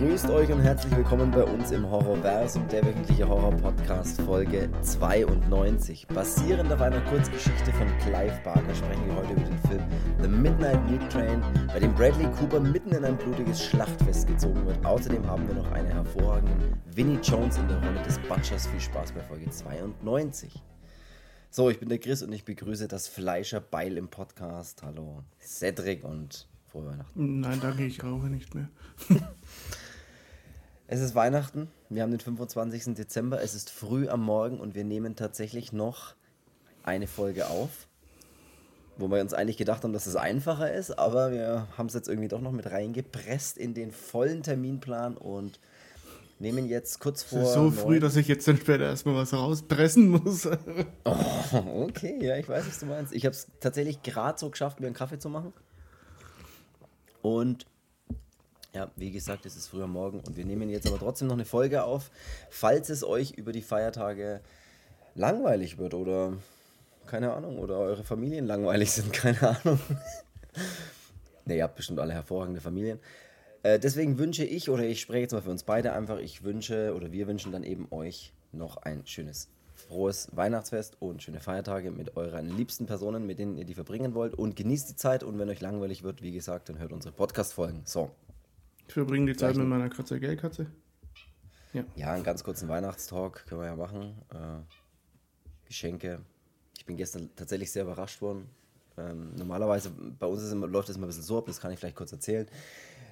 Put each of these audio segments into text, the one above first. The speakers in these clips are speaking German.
Grüßt euch und herzlich willkommen bei uns im Horrorversum, der wöchentliche Horror-Podcast Folge 92. Basierend auf einer Kurzgeschichte von Clive Barker sprechen wir heute über den Film The Midnight Meat Train, bei dem Bradley Cooper mitten in ein blutiges Schlachtfest gezogen wird. Außerdem haben wir noch einen hervorragenden Winnie Jones in der Rolle des Butchers. Viel Spaß bei Folge 92. So, ich bin der Chris und ich begrüße das Fleischerbeil im Podcast. Hallo Cedric und frohe Weihnachten. Nein, danke, ich rauche nicht mehr. es ist Weihnachten, wir haben den 25. Dezember, es ist früh am Morgen und wir nehmen tatsächlich noch eine Folge auf, wo wir uns eigentlich gedacht haben, dass es einfacher ist, aber wir haben es jetzt irgendwie doch noch mit reingepresst in den vollen Terminplan und nehmen jetzt kurz vor. so früh, dass ich jetzt dann später erstmal was rauspressen muss. oh, okay, ja, ich weiß, was du meinst. Ich habe es tatsächlich gerade so geschafft, mir einen Kaffee zu machen. Und ja, wie gesagt, es ist früher Morgen und wir nehmen jetzt aber trotzdem noch eine Folge auf, falls es euch über die Feiertage langweilig wird oder keine Ahnung, oder eure Familien langweilig sind, keine Ahnung. ne, ihr habt bestimmt alle hervorragende Familien. Äh, deswegen wünsche ich, oder ich spreche jetzt mal für uns beide einfach, ich wünsche oder wir wünschen dann eben euch noch ein schönes frohes Weihnachtsfest und schöne Feiertage mit euren liebsten Personen, mit denen ihr die verbringen wollt. Und genießt die Zeit und wenn euch langweilig wird, wie gesagt, dann hört unsere Podcast-Folgen. So. Ich verbringe die Zeit mit meiner Katze, gell, Katze? Ja. Ja, einen ganz kurzen Weihnachtstalk können wir ja machen. Äh, Geschenke. Ich bin gestern tatsächlich sehr überrascht worden. Ähm, normalerweise, bei uns immer, läuft das immer ein bisschen so ab, das kann ich vielleicht kurz erzählen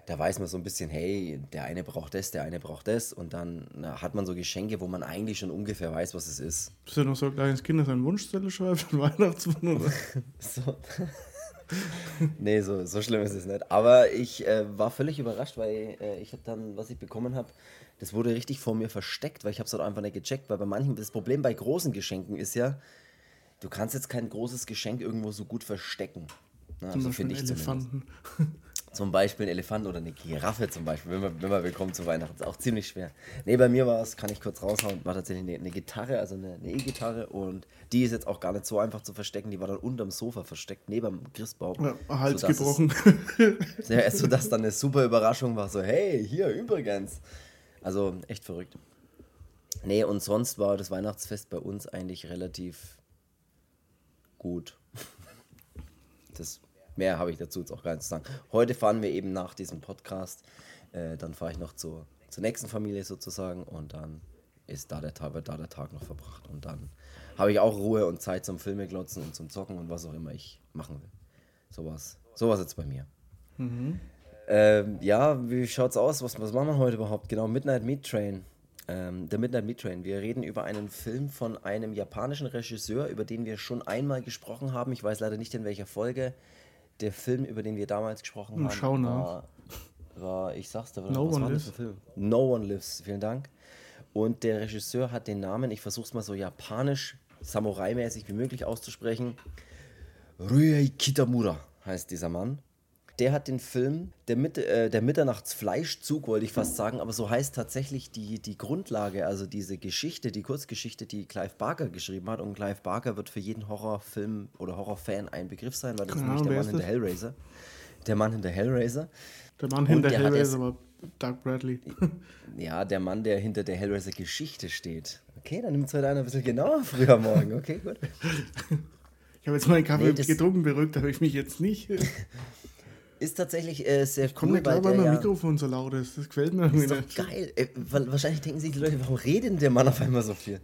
da weiß man so ein bisschen, hey, der eine braucht das, der eine braucht das. Und dann na, hat man so Geschenke, wo man eigentlich schon ungefähr weiß, was es ist. Bist du noch so ein kleines Kind, das eine Wunschzettel schreibt an Weihnachtsmann? so. nee, so, so schlimm ist es nicht. Aber ich äh, war völlig überrascht, weil äh, ich habe dann, was ich bekommen habe, das wurde richtig vor mir versteckt, weil ich habe es halt einfach nicht gecheckt. Weil bei manchen, das Problem bei großen Geschenken ist ja, du kannst jetzt kein großes Geschenk irgendwo so gut verstecken. Na, also finde ich Elefanten. Zum Beispiel ein Elefant oder eine Giraffe zum Beispiel, wenn man, wenn man willkommen zu Weihnachten. Ist auch ziemlich schwer. Ne, bei mir war es, kann ich kurz raushauen, war tatsächlich eine, eine Gitarre, also eine E-Gitarre und die ist jetzt auch gar nicht so einfach zu verstecken. Die war dann unterm Sofa versteckt, neben dem Christbaum. Ja, Hals gebrochen. Es, ja, sodass dann eine super Überraschung war, so hey, hier übrigens. Also echt verrückt. Nee, und sonst war das Weihnachtsfest bei uns eigentlich relativ gut. Das Mehr habe ich dazu jetzt auch gar nicht zu sagen. Heute fahren wir eben nach diesem Podcast. Äh, dann fahre ich noch zur, zur nächsten Familie sozusagen und dann ist da der Tag, wird da der Tag noch verbracht. Und dann habe ich auch Ruhe und Zeit zum Filme glotzen und zum Zocken und was auch immer ich machen will. Sowas, sowas jetzt bei mir. Mhm. Ähm, ja, wie schaut's aus? Was, was machen wir heute überhaupt? Genau, Midnight Meat Train. Ähm, der Midnight Meat Train. Wir reden über einen Film von einem japanischen Regisseur, über den wir schon einmal gesprochen haben. Ich weiß leider nicht in welcher Folge der Film, über den wir damals gesprochen haben, Schau war, war, ich sag's dir, no was one war lives. Film? No One Lives, vielen Dank. Und der Regisseur hat den Namen, ich versuch's mal so japanisch, Samurai-mäßig wie möglich auszusprechen. Ryei Kitamura heißt dieser Mann der hat den Film Der, Mit äh, der Mitternachtsfleischzug, wollte ich fast sagen, aber so heißt tatsächlich die, die Grundlage, also diese Geschichte, die Kurzgeschichte, die Clive Barker geschrieben hat. Und Clive Barker wird für jeden Horrorfilm oder Horrorfan ein Begriff sein, weil das genau, ist nämlich der Mann hinter Hellraiser. Der Mann hinter Hellraiser. Der Mann hinter der Hellraiser war Doug Bradley. Ja, der Mann, der hinter der Hellraiser-Geschichte steht. Okay, dann nimmt es heute einer ein bisschen genauer früher morgen. Okay, gut. Ich habe jetzt meinen Kaffee nee, getrunken, beruhigt habe ich mich jetzt nicht. Ist tatsächlich äh, sehr Kommt cool. Kommt mir klar, weil mein ja, Mikrofon so laut ist. Das gefällt mir irgendwie nicht. geil. Äh, wahrscheinlich denken sich die Leute, warum redet der Mann auf einmal so viel?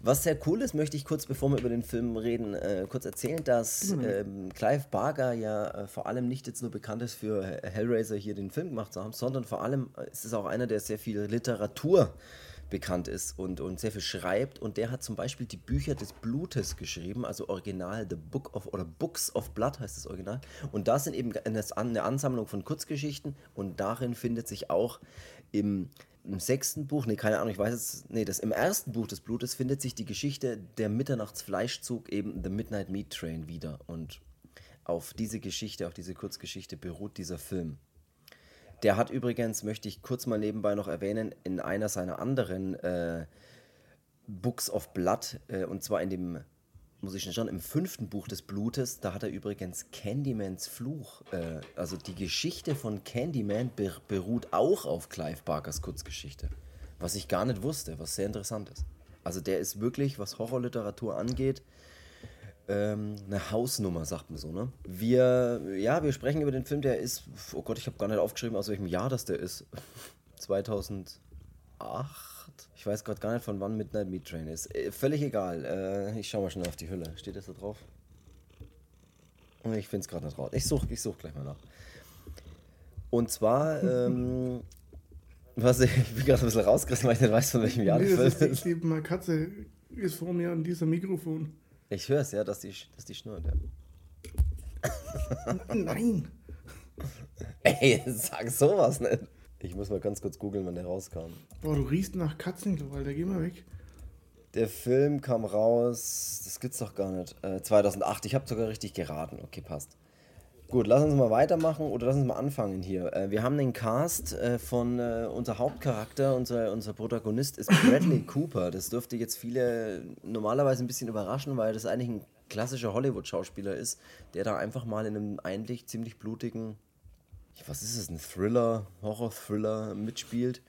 Was sehr cool ist, möchte ich kurz, bevor wir über den Film reden, äh, kurz erzählen, dass ähm, Clive Barker ja äh, vor allem nicht jetzt nur bekannt ist für Hellraiser hier den Film gemacht zu haben, sondern vor allem äh, ist es auch einer, der sehr viel Literatur bekannt ist und, und sehr viel schreibt. Und der hat zum Beispiel die Bücher des Blutes geschrieben, also original The Book of oder Books of Blood heißt das Original. Und das sind eben eine Ansammlung von Kurzgeschichten und darin findet sich auch im, im sechsten Buch, nee, keine Ahnung, ich weiß es, nee, das im ersten Buch des Blutes findet sich die Geschichte der Mitternachtsfleischzug, eben The Midnight Meat Train wieder. Und auf diese Geschichte, auf diese Kurzgeschichte beruht dieser Film. Der hat übrigens, möchte ich kurz mal nebenbei noch erwähnen, in einer seiner anderen äh, Books of Blood, äh, und zwar in dem muss ich schon, im fünften Buch des Blutes, da hat er übrigens Candymans Fluch. Äh, also die Geschichte von Candyman beruht auch auf Clive Barkers Kurzgeschichte. Was ich gar nicht wusste, was sehr interessant ist. Also der ist wirklich, was Horrorliteratur angeht, ähm, eine Hausnummer, sagt man so, ne? Wir, ja, wir sprechen über den Film, der ist, oh Gott, ich habe gar nicht aufgeschrieben, aus welchem Jahr das der ist. 2008? Ich weiß gerade gar nicht, von wann Midnight Meat Train ist. Äh, völlig egal. Äh, ich schau mal schnell auf die Hülle. Steht das da drauf? Ich finde es gerade nicht raus. Ich suche ich such gleich mal nach. Und zwar, ähm, was ich, ich bin gerade ein bisschen rausgerissen, weil ich nicht weiß, von welchem Jahr nee, das ist. Die, meine Katze ist vor mir an diesem Mikrofon. Ich höre es, ja, dass die, dass die schnurrt, ja. Nein! Ey, sag sowas nicht. Ich muss mal ganz kurz googeln, wann der rauskam. Boah, du riechst nach Katzen, Alter, geh mal weg. Der Film kam raus, das gibt's doch gar nicht, äh, 2008. Ich habe sogar richtig geraten. Okay, passt. Gut, lass uns mal weitermachen oder lass uns mal anfangen hier. Äh, wir haben den Cast äh, von äh, unser Hauptcharakter, unser, unser Protagonist ist Bradley Cooper. Das dürfte jetzt viele normalerweise ein bisschen überraschen, weil das eigentlich ein klassischer Hollywood-Schauspieler ist, der da einfach mal in einem eigentlich ziemlich blutigen, was ist es, ein Thriller, Horror-Thriller mitspielt.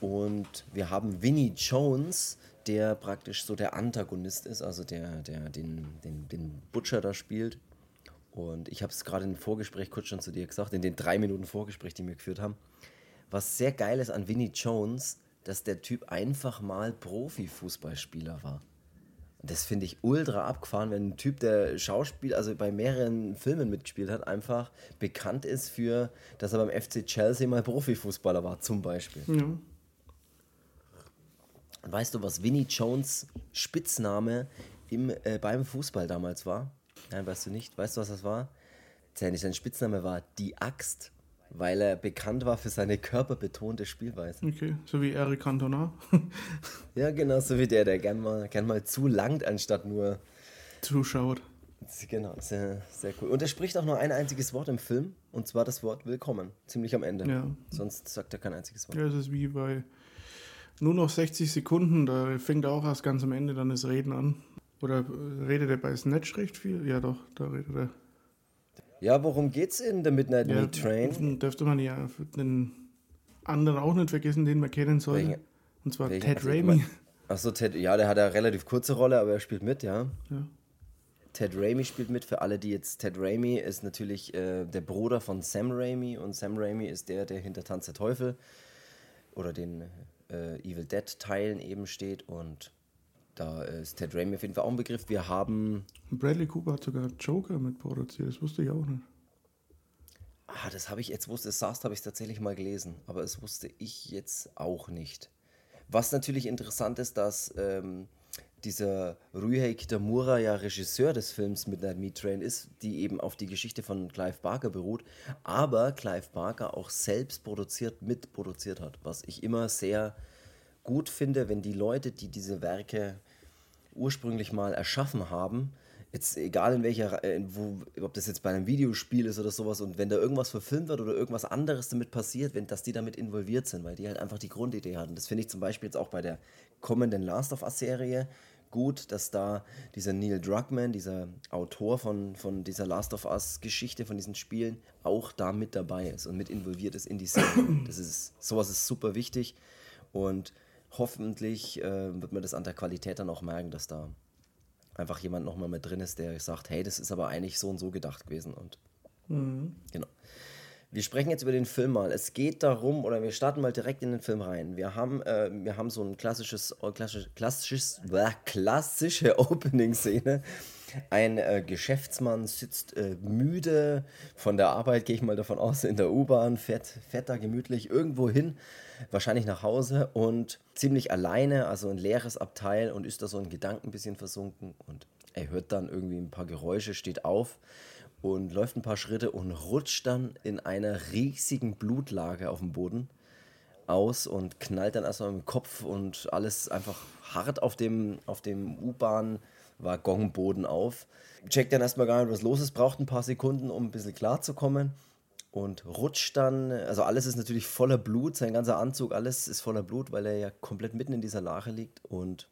Und wir haben Vinnie Jones, der praktisch so der Antagonist ist, also der, der den, den, den Butcher da spielt. Und ich habe es gerade im Vorgespräch kurz schon zu dir gesagt, in den drei Minuten Vorgespräch, die wir geführt haben. Was sehr geil ist an Vinnie Jones, dass der Typ einfach mal Profifußballspieler war. Und das finde ich ultra abgefahren, wenn ein Typ, der Schauspiel, also bei mehreren Filmen mitgespielt hat, einfach bekannt ist für, dass er beim FC Chelsea mal Profifußballer war, zum Beispiel. Ja. Weißt du, was Vinnie Jones Spitzname im, äh, beim Fußball damals war? Nein, weißt du nicht. Weißt du, was das war? Sein, sein Spitzname war Die Axt, weil er bekannt war für seine körperbetonte Spielweise. Okay, so wie Eric Cantona. ja, genau, so wie der, der gern mal, gern mal zu langt, anstatt nur zuschaut. Genau, sehr, sehr cool. Und er spricht auch nur ein einziges Wort im Film, und zwar das Wort Willkommen, ziemlich am Ende. Ja. Sonst sagt er kein einziges Wort. Ja, es ist wie bei nur noch 60 Sekunden, da fängt er auch erst ganz am Ende dann das Reden an. Oder redet er bei Snatch recht viel? Ja, doch, da redet er. Ja, worum geht's in The Midnight ja, Meat Train? Dürfte man ja den anderen auch nicht vergessen, den man kennen soll. Welche? Und zwar Welche? Ted also, Raimi. Achso, Ted, ja, der hat eine relativ kurze Rolle, aber er spielt mit, ja. ja. Ted Raimi spielt mit. Für alle, die jetzt. Ted Raimi ist natürlich äh, der Bruder von Sam Raimi und Sam Raimi ist der, der hinter Tanz der Teufel oder den äh, Evil Dead Teilen eben steht und da ist Ted Raimi auf jeden Fall auch ein Begriff. Wir haben. Bradley Cooper hat sogar Joker mitproduziert, das wusste ich auch nicht. Ah, das habe ich jetzt wusste, es saß, habe ich tatsächlich mal gelesen, aber es wusste ich jetzt auch nicht. Was natürlich interessant ist, dass ähm, dieser Ryuhei Kitamura ja Regisseur des Films Midnight Meat Train ist, die eben auf die Geschichte von Clive Barker beruht, aber Clive Barker auch selbst produziert, mitproduziert hat, was ich immer sehr gut finde, wenn die Leute, die diese Werke ursprünglich mal erschaffen haben, jetzt egal in welcher, äh, wo, ob das jetzt bei einem Videospiel ist oder sowas, und wenn da irgendwas verfilmt wird oder irgendwas anderes damit passiert, wenn, dass die damit involviert sind, weil die halt einfach die Grundidee hatten. Das finde ich zum Beispiel jetzt auch bei der kommenden Last of Us-Serie gut, dass da dieser Neil Druckmann, dieser Autor von, von dieser Last of Us-Geschichte, von diesen Spielen, auch da mit dabei ist und mit involviert ist in die Serie. Das ist, sowas ist super wichtig und hoffentlich äh, wird man das an der Qualität dann auch merken, dass da einfach jemand nochmal mit drin ist, der sagt, hey, das ist aber eigentlich so und so gedacht gewesen. Und mhm. genau. Wir sprechen jetzt über den Film mal. Es geht darum, oder wir starten mal direkt in den Film rein. Wir haben, äh, wir haben so ein klassisches, klassisches, klassisches äh, klassische Opening-Szene. Ein äh, Geschäftsmann sitzt äh, müde von der Arbeit, gehe ich mal davon aus, in der U-Bahn, fährt, fährt da gemütlich irgendwo hin wahrscheinlich nach Hause und ziemlich alleine, also ein leeres Abteil und ist da so in Gedanken ein bisschen versunken und er hört dann irgendwie ein paar Geräusche, steht auf und läuft ein paar Schritte und rutscht dann in einer riesigen Blutlage auf dem Boden aus und knallt dann erstmal dem Kopf und alles einfach hart auf dem, auf dem U-Bahn-Waggonboden auf. Checkt dann erstmal gar nicht, was los ist, braucht ein paar Sekunden, um ein bisschen klarzukommen und rutscht dann, also alles ist natürlich voller Blut, sein ganzer Anzug, alles ist voller Blut, weil er ja komplett mitten in dieser Lache liegt und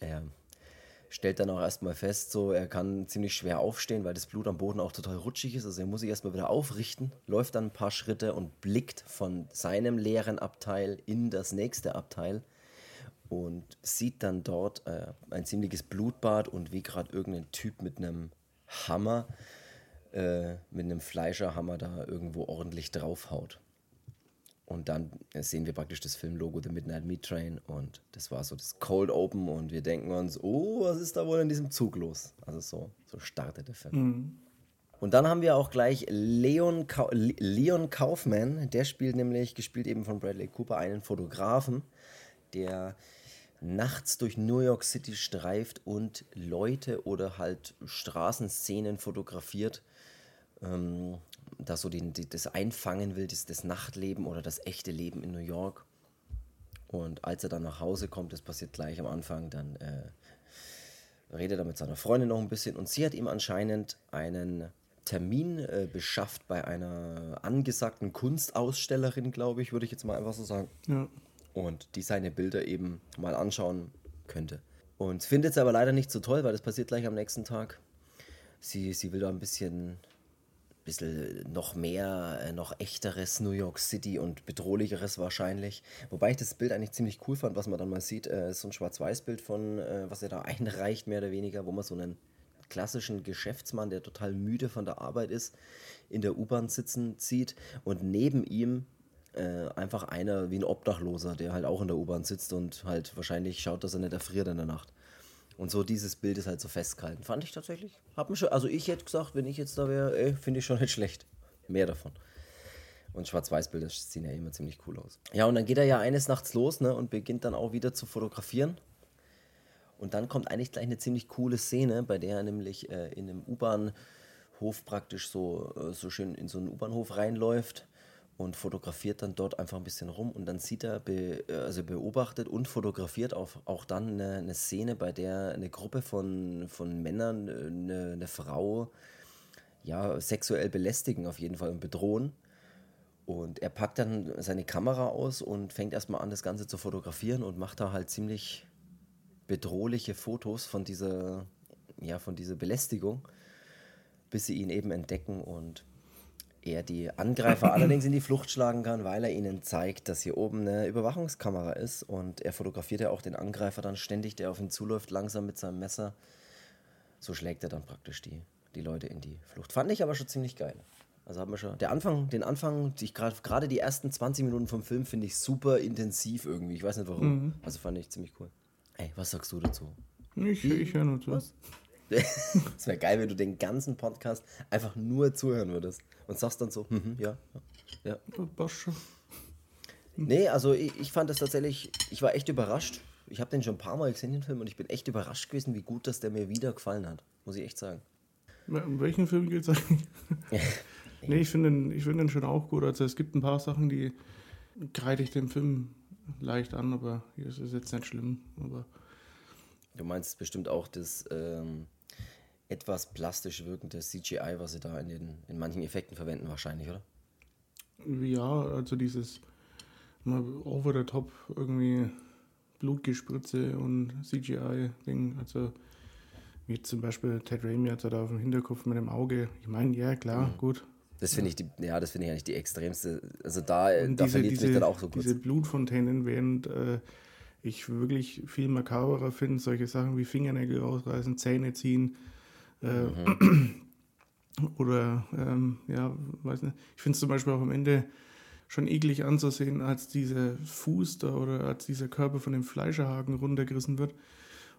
er stellt dann auch erstmal fest, so er kann ziemlich schwer aufstehen, weil das Blut am Boden auch total rutschig ist. Also er muss sich erstmal wieder aufrichten, läuft dann ein paar Schritte und blickt von seinem leeren Abteil in das nächste Abteil und sieht dann dort äh, ein ziemliches Blutbad und wie gerade irgendein Typ mit einem Hammer, äh, mit einem Fleischerhammer da irgendwo ordentlich draufhaut. Und dann sehen wir praktisch das Filmlogo The Midnight Meat Train und das war so das Cold Open und wir denken uns, oh, was ist da wohl in diesem Zug los? Also so, so startet der Film. Mhm. Und dann haben wir auch gleich Leon, Ka Leon Kaufman, der spielt nämlich, gespielt eben von Bradley Cooper, einen Fotografen, der nachts durch New York City streift und Leute oder halt Straßenszenen fotografiert, ähm, da so den, die, das einfangen will, das, das Nachtleben oder das echte Leben in New York. Und als er dann nach Hause kommt, das passiert gleich am Anfang, dann äh, redet er mit seiner Freundin noch ein bisschen und sie hat ihm anscheinend einen Termin äh, beschafft bei einer angesagten Kunstausstellerin, glaube ich, würde ich jetzt mal einfach so sagen. Ja. Und die seine Bilder eben mal anschauen könnte. Und findet es aber leider nicht so toll, weil das passiert gleich am nächsten Tag. Sie, sie will da ein bisschen bisschen noch mehr, äh, noch echteres New York City und bedrohlicheres wahrscheinlich. Wobei ich das Bild eigentlich ziemlich cool fand, was man dann mal sieht. Äh, so ein Schwarz-Weiß-Bild von, äh, was er da einreicht, mehr oder weniger, wo man so einen klassischen Geschäftsmann, der total müde von der Arbeit ist, in der U-Bahn sitzen sieht und neben ihm äh, einfach einer wie ein Obdachloser, der halt auch in der U-Bahn sitzt und halt wahrscheinlich schaut, dass er nicht erfriert in der Nacht. Und so dieses Bild ist halt so festgehalten. Fand ich tatsächlich. Hab mich schon, also ich hätte gesagt, wenn ich jetzt da wäre, finde ich schon nicht schlecht. Mehr davon. Und Schwarz-Weiß-Bilder sehen ja immer ziemlich cool aus. Ja, und dann geht er ja eines Nachts los ne, und beginnt dann auch wieder zu fotografieren. Und dann kommt eigentlich gleich eine ziemlich coole Szene, bei der er nämlich äh, in einem U-Bahnhof praktisch so, äh, so schön in so einen U-Bahnhof reinläuft und fotografiert dann dort einfach ein bisschen rum und dann sieht er, be, also beobachtet und fotografiert auch, auch dann eine, eine, Szene, bei der eine Gruppe von, von Männern eine, eine Frau ja, sexuell belästigen auf jeden Fall und bedrohen. Und er packt dann seine Kamera aus und fängt erstmal an, das Ganze zu fotografieren und macht da halt ziemlich bedrohliche Fotos von dieser, ja, von dieser Belästigung, bis sie ihn eben entdecken und er die Angreifer allerdings in die Flucht schlagen kann, weil er ihnen zeigt, dass hier oben eine Überwachungskamera ist. Und er fotografiert ja auch den Angreifer dann ständig, der auf ihn zuläuft, langsam mit seinem Messer. So schlägt er dann praktisch die, die Leute in die Flucht. Fand ich aber schon ziemlich geil. Also haben wir schon. Der Anfang, den Anfang, gerade die ersten 20 Minuten vom Film finde ich super intensiv irgendwie. Ich weiß nicht warum. Mhm. Also fand ich ziemlich cool. Ey, was sagst du dazu? Ich, ich höre nur zu. Was? Es wäre geil, wenn du den ganzen Podcast einfach nur zuhören würdest und sagst dann so, mhm, ja, ja. Schon. Nee, also ich, ich fand das tatsächlich, ich war echt überrascht. Ich habe den schon ein paar Mal gesehen, den Film, und ich bin echt überrascht gewesen, wie gut das der mir wieder gefallen hat. Muss ich echt sagen. Um welchen Film geht es eigentlich? nee, ich finde den, find den schon auch gut. Also es gibt ein paar Sachen, die kreide ich dem Film leicht an, aber hier ist es jetzt nicht schlimm. Aber du meinst bestimmt auch das ähm, etwas plastisch wirkende CGI, was sie da in, den, in manchen Effekten verwenden, wahrscheinlich, oder? Ja, also dieses over the top irgendwie Blutgespritze und CGI-Ding. Also wie zum Beispiel Ted Raimi hat da auf dem Hinterkopf mit dem Auge. Ich meine, ja, klar, mhm. gut. Das finde ich, die, ja, das finde ich eigentlich die extremste. Also da, da verliert sich dann auch so kurz. Diese Blutfontänen, während äh, ich wirklich viel makaberer finde, solche Sachen wie Fingernägel rausreißen, Zähne ziehen, Mhm. Oder, ähm, ja, weiß nicht. Ich finde es zum Beispiel auch am Ende schon eklig anzusehen, als dieser Fuß da oder als dieser Körper von dem Fleischerhaken runtergerissen wird.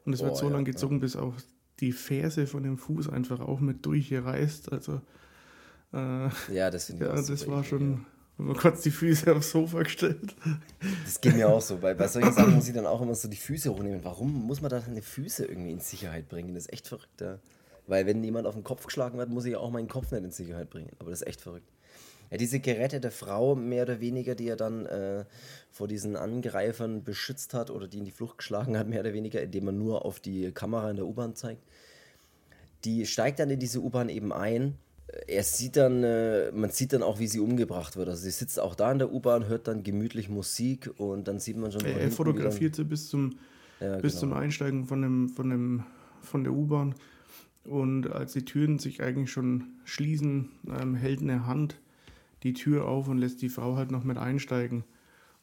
Und es oh, wird so ja, lange gezogen, ja. bis auch die Ferse von dem Fuß einfach auch mit durchgereißt. Also, äh, ja, das, ja, das war schon. Ja. Man kurz die Füße aufs Sofa gestellt. Das geht mir auch so. Bei, bei solchen Sachen muss ich dann auch immer so die Füße hochnehmen. Warum muss man da seine Füße irgendwie in Sicherheit bringen? Das ist echt verrückt. Ja. Weil wenn jemand auf den Kopf geschlagen wird, muss ich ja auch meinen Kopf nicht in Sicherheit bringen. Aber das ist echt verrückt. Ja, diese gerettete Frau, mehr oder weniger, die er dann äh, vor diesen Angreifern beschützt hat oder die in die Flucht geschlagen hat, mehr oder weniger, indem man nur auf die Kamera in der U-Bahn zeigt, die steigt dann in diese U-Bahn eben ein. Er sieht dann, äh, man sieht dann auch, wie sie umgebracht wird. Also sie sitzt auch da in der U-Bahn, hört dann gemütlich Musik und dann sieht man schon. Er, er fotografiert sie bis zum, ja, bis genau. zum Einsteigen von dem, von dem von der U-Bahn. Und als die Türen sich eigentlich schon schließen, ähm, hält eine Hand die Tür auf und lässt die Frau halt noch mit einsteigen.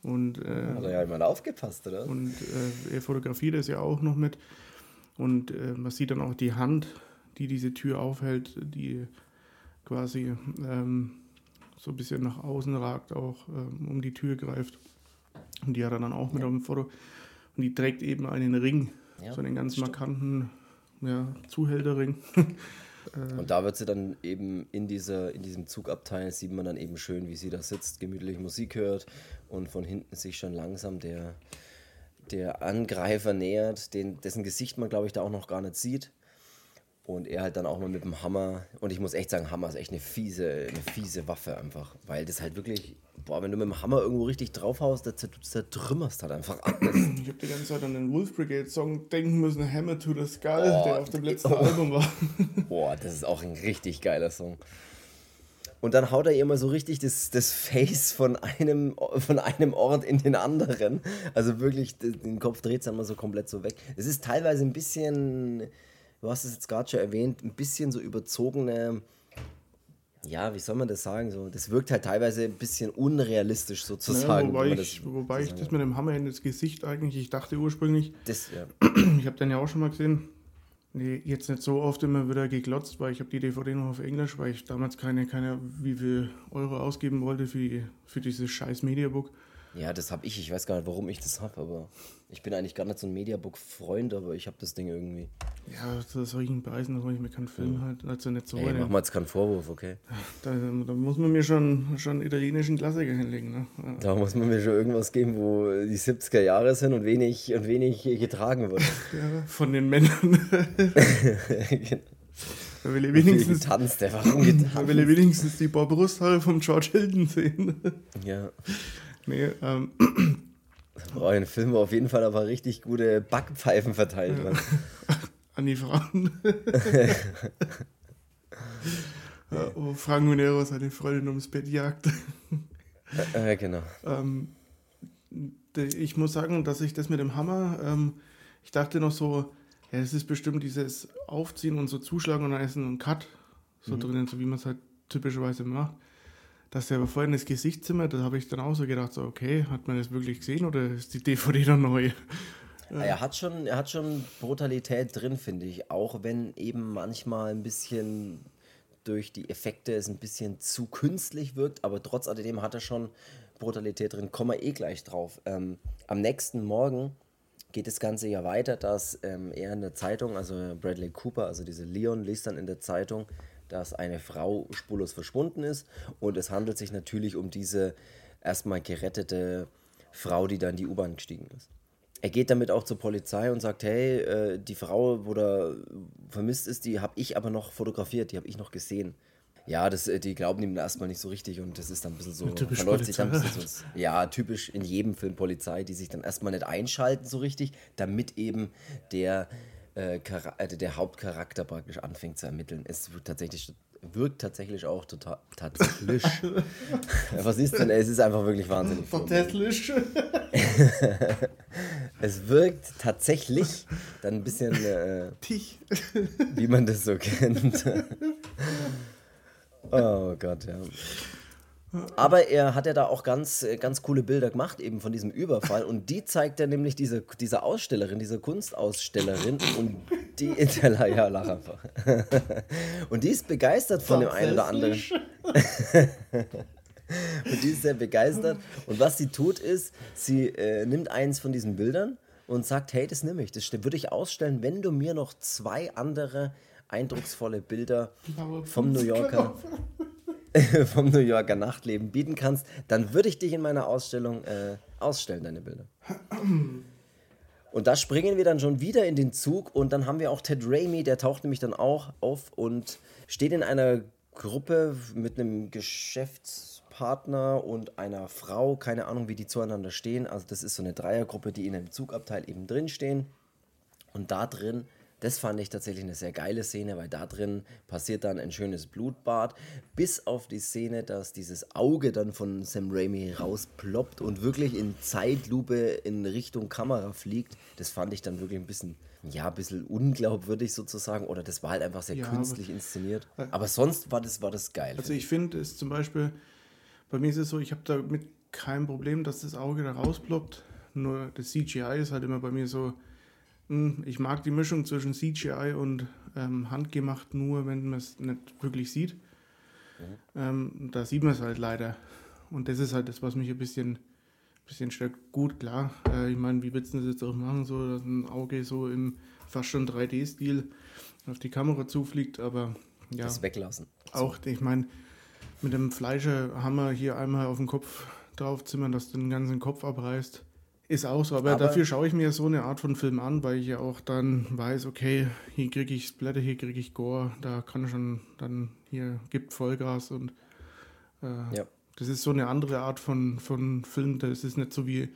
Und, äh, Hat er ja mal aufgepasst, oder? Und äh, er fotografiert es ja auch noch mit. Und äh, man sieht dann auch die Hand, die diese Tür aufhält, die quasi ähm, so ein bisschen nach außen ragt, auch ähm, um die Tür greift. Und die hat er dann auch mit auf dem Foto. Und die trägt eben einen Ring, ja, so einen ganz markanten ja, Zuhälterring. Und da wird sie dann eben in, dieser, in diesem Zugabteil, sieht man dann eben schön, wie sie da sitzt, gemütlich Musik hört und von hinten sich schon langsam der, der Angreifer nähert, den, dessen Gesicht man, glaube ich, da auch noch gar nicht sieht. Und er halt dann auch mal mit dem Hammer. Und ich muss echt sagen, Hammer ist echt eine fiese, eine fiese Waffe einfach. Weil das halt wirklich, boah, wenn du mit dem Hammer irgendwo richtig draufhaust, da zertrümmerst halt einfach alles. Ich habe die ganze Zeit an den Wolf Brigade Song denken müssen, Hammer to the Skull, oh, der auf dem letzten oh. Album war. Boah, das ist auch ein richtig geiler Song. Und dann haut er ihr mal so richtig das, das Face von einem, von einem Ort in den anderen. Also wirklich, den Kopf dreht es dann mal so komplett so weg. Es ist teilweise ein bisschen du hast es jetzt gerade schon erwähnt, ein bisschen so überzogene, ja, wie soll man das sagen? So, das wirkt halt teilweise ein bisschen unrealistisch sozusagen. Ja, wobei ich, wobei ich das mit dem Hammer in das Gesicht eigentlich, ich dachte ursprünglich, das, ja. ich habe den ja auch schon mal gesehen, nee, jetzt nicht so oft immer wieder geglotzt, weil ich habe die DVD noch auf Englisch, weil ich damals keine, keine wie viel Euro ausgeben wollte für, die, für dieses scheiß Mediabook. Ja, das habe ich. Ich weiß gar nicht, warum ich das habe, aber ich bin eigentlich gar nicht so ein Mediabook-Freund, aber ich habe das Ding irgendwie. Ja, das soll ich nicht beweisen, dass ich mir keinen Film ja. halt, also nicht so. Ey, mach mal jetzt keinen Vorwurf, okay? Da, da, muss man mir schon, schon italienischen Klassiker hinlegen, ne? Da muss man mir schon irgendwas geben, wo die 70er Jahre sind und wenig, und wenig getragen wird. ja, von den Männern. genau. Da will ich wenigstens, getanzt, der war getanzt. Da will ich wenigstens die Barbrusthaare vom George Hilton sehen. Ja. Nee, ähm. Oh, ein Film, auf jeden Fall aber richtig gute Backpfeifen verteilt ja. An die Frauen. ja, oh, Frank Monero seine Freundin ums Bett jagt. Äh, äh, genau. Ähm, ich muss sagen, dass ich das mit dem Hammer, ähm, ich dachte noch so, ja, es ist bestimmt dieses Aufziehen und so zuschlagen und dann ist ein Cut so mhm. drinnen, so wie man es halt typischerweise macht dass er aber vorhin das Gesicht zimmert, da habe ich dann auch so gedacht, so, okay, hat man das wirklich gesehen oder ist die DVD dann neu? Er hat schon, er hat schon Brutalität drin, finde ich. Auch wenn eben manchmal ein bisschen durch die Effekte es ein bisschen zu künstlich wirkt, aber trotz alledem hat er schon Brutalität drin. Kommen wir eh gleich drauf. Ähm, am nächsten Morgen geht das Ganze ja weiter, dass ähm, er in der Zeitung, also Bradley Cooper, also diese Leon, liest dann in der Zeitung, dass eine Frau spurlos verschwunden ist. Und es handelt sich natürlich um diese erstmal gerettete Frau, die dann in die U-Bahn gestiegen ist. Er geht damit auch zur Polizei und sagt, hey, äh, die Frau, wo da vermisst ist, die habe ich aber noch fotografiert, die habe ich noch gesehen. Ja, das, äh, die glauben ihm erstmal nicht so richtig und das ist dann ein bisschen so, typisch verläuft sich dann ein bisschen so. Ja, typisch in jedem Film Polizei, die sich dann erstmal nicht einschalten so richtig, damit eben der äh, äh, der Hauptcharakter praktisch anfängt zu ermitteln. Es tatsächlich, wirkt tatsächlich auch total tatsächlich. Was ist denn? Es ist einfach wirklich wahnsinnig. Tatsächlich. es wirkt tatsächlich dann ein bisschen, äh, wie man das so kennt. oh Gott, ja. Aber er hat ja da auch ganz, äh, ganz coole Bilder gemacht, eben von diesem Überfall. Und die zeigt er nämlich diese, diese Ausstellerin, diese Kunstausstellerin. Und die in der ja, lach einfach. Und die ist begeistert von dem einen oder anderen. und die ist sehr begeistert. Und was sie tut, ist, sie äh, nimmt eins von diesen Bildern und sagt: Hey, das nehme ich. Das würde ich ausstellen, wenn du mir noch zwei andere eindrucksvolle Bilder vom New Yorker vom New Yorker Nachtleben bieten kannst, dann würde ich dich in meiner Ausstellung äh, ausstellen, deine Bilder. Und da springen wir dann schon wieder in den Zug und dann haben wir auch Ted Raimi, der taucht nämlich dann auch auf und steht in einer Gruppe mit einem Geschäftspartner und einer Frau, keine Ahnung, wie die zueinander stehen. Also das ist so eine Dreiergruppe, die in einem Zugabteil eben drin stehen. Und da drin Das fand ich tatsächlich eine sehr geile Szene, weil da drin passiert dann ein schönes Blutbad, bis auf die Szene, dass dieses Auge dann von Sam Raimi rausploppt und wirklich in Zeitlupe in Richtung Kamera fliegt. Das fand ich dann wirklich ein bisschen, ja, ein bisschen unglaubwürdig sozusagen. Oder das war halt einfach sehr Ja, künstlich aber- inszeniert. Aber sonst war das, war das geil. Also ich finde es zum Beispiel, bei mir ist es so, ich habe damit kein Problem, dass das Auge da rausploppt. Nur das CGI ist halt immer bei mir so, ich mag die Mischung zwischen CGI und ähm, handgemacht nur, wenn man es nicht wirklich sieht. Ähm, da sieht man es halt leider. Und das ist halt das, was mich ein bisschen, bisschen stört. Gut, klar, äh, ich meine, wie willst du das jetzt auch machen, so dass ein Auge so im fast schon 3D-Stil auf die Kamera zufliegt, aber ja. Das weglassen. Auch, ich meine, mit dem Fleischerhammer hier einmal auf den Kopf draufzimmern, dass den ganzen Kopf abreißt, ist auch so. Aber, Aber- dafür schaue ich mir so eine Art von Film an, weil ich ja auch dann weiß, okay, hier kriege ich Splatter, hier kriege ich Gore, da kann schon dann, hier gibt Vollgas und äh, Ja. das ist so eine andere Art von, von Film. Das ist nicht so wie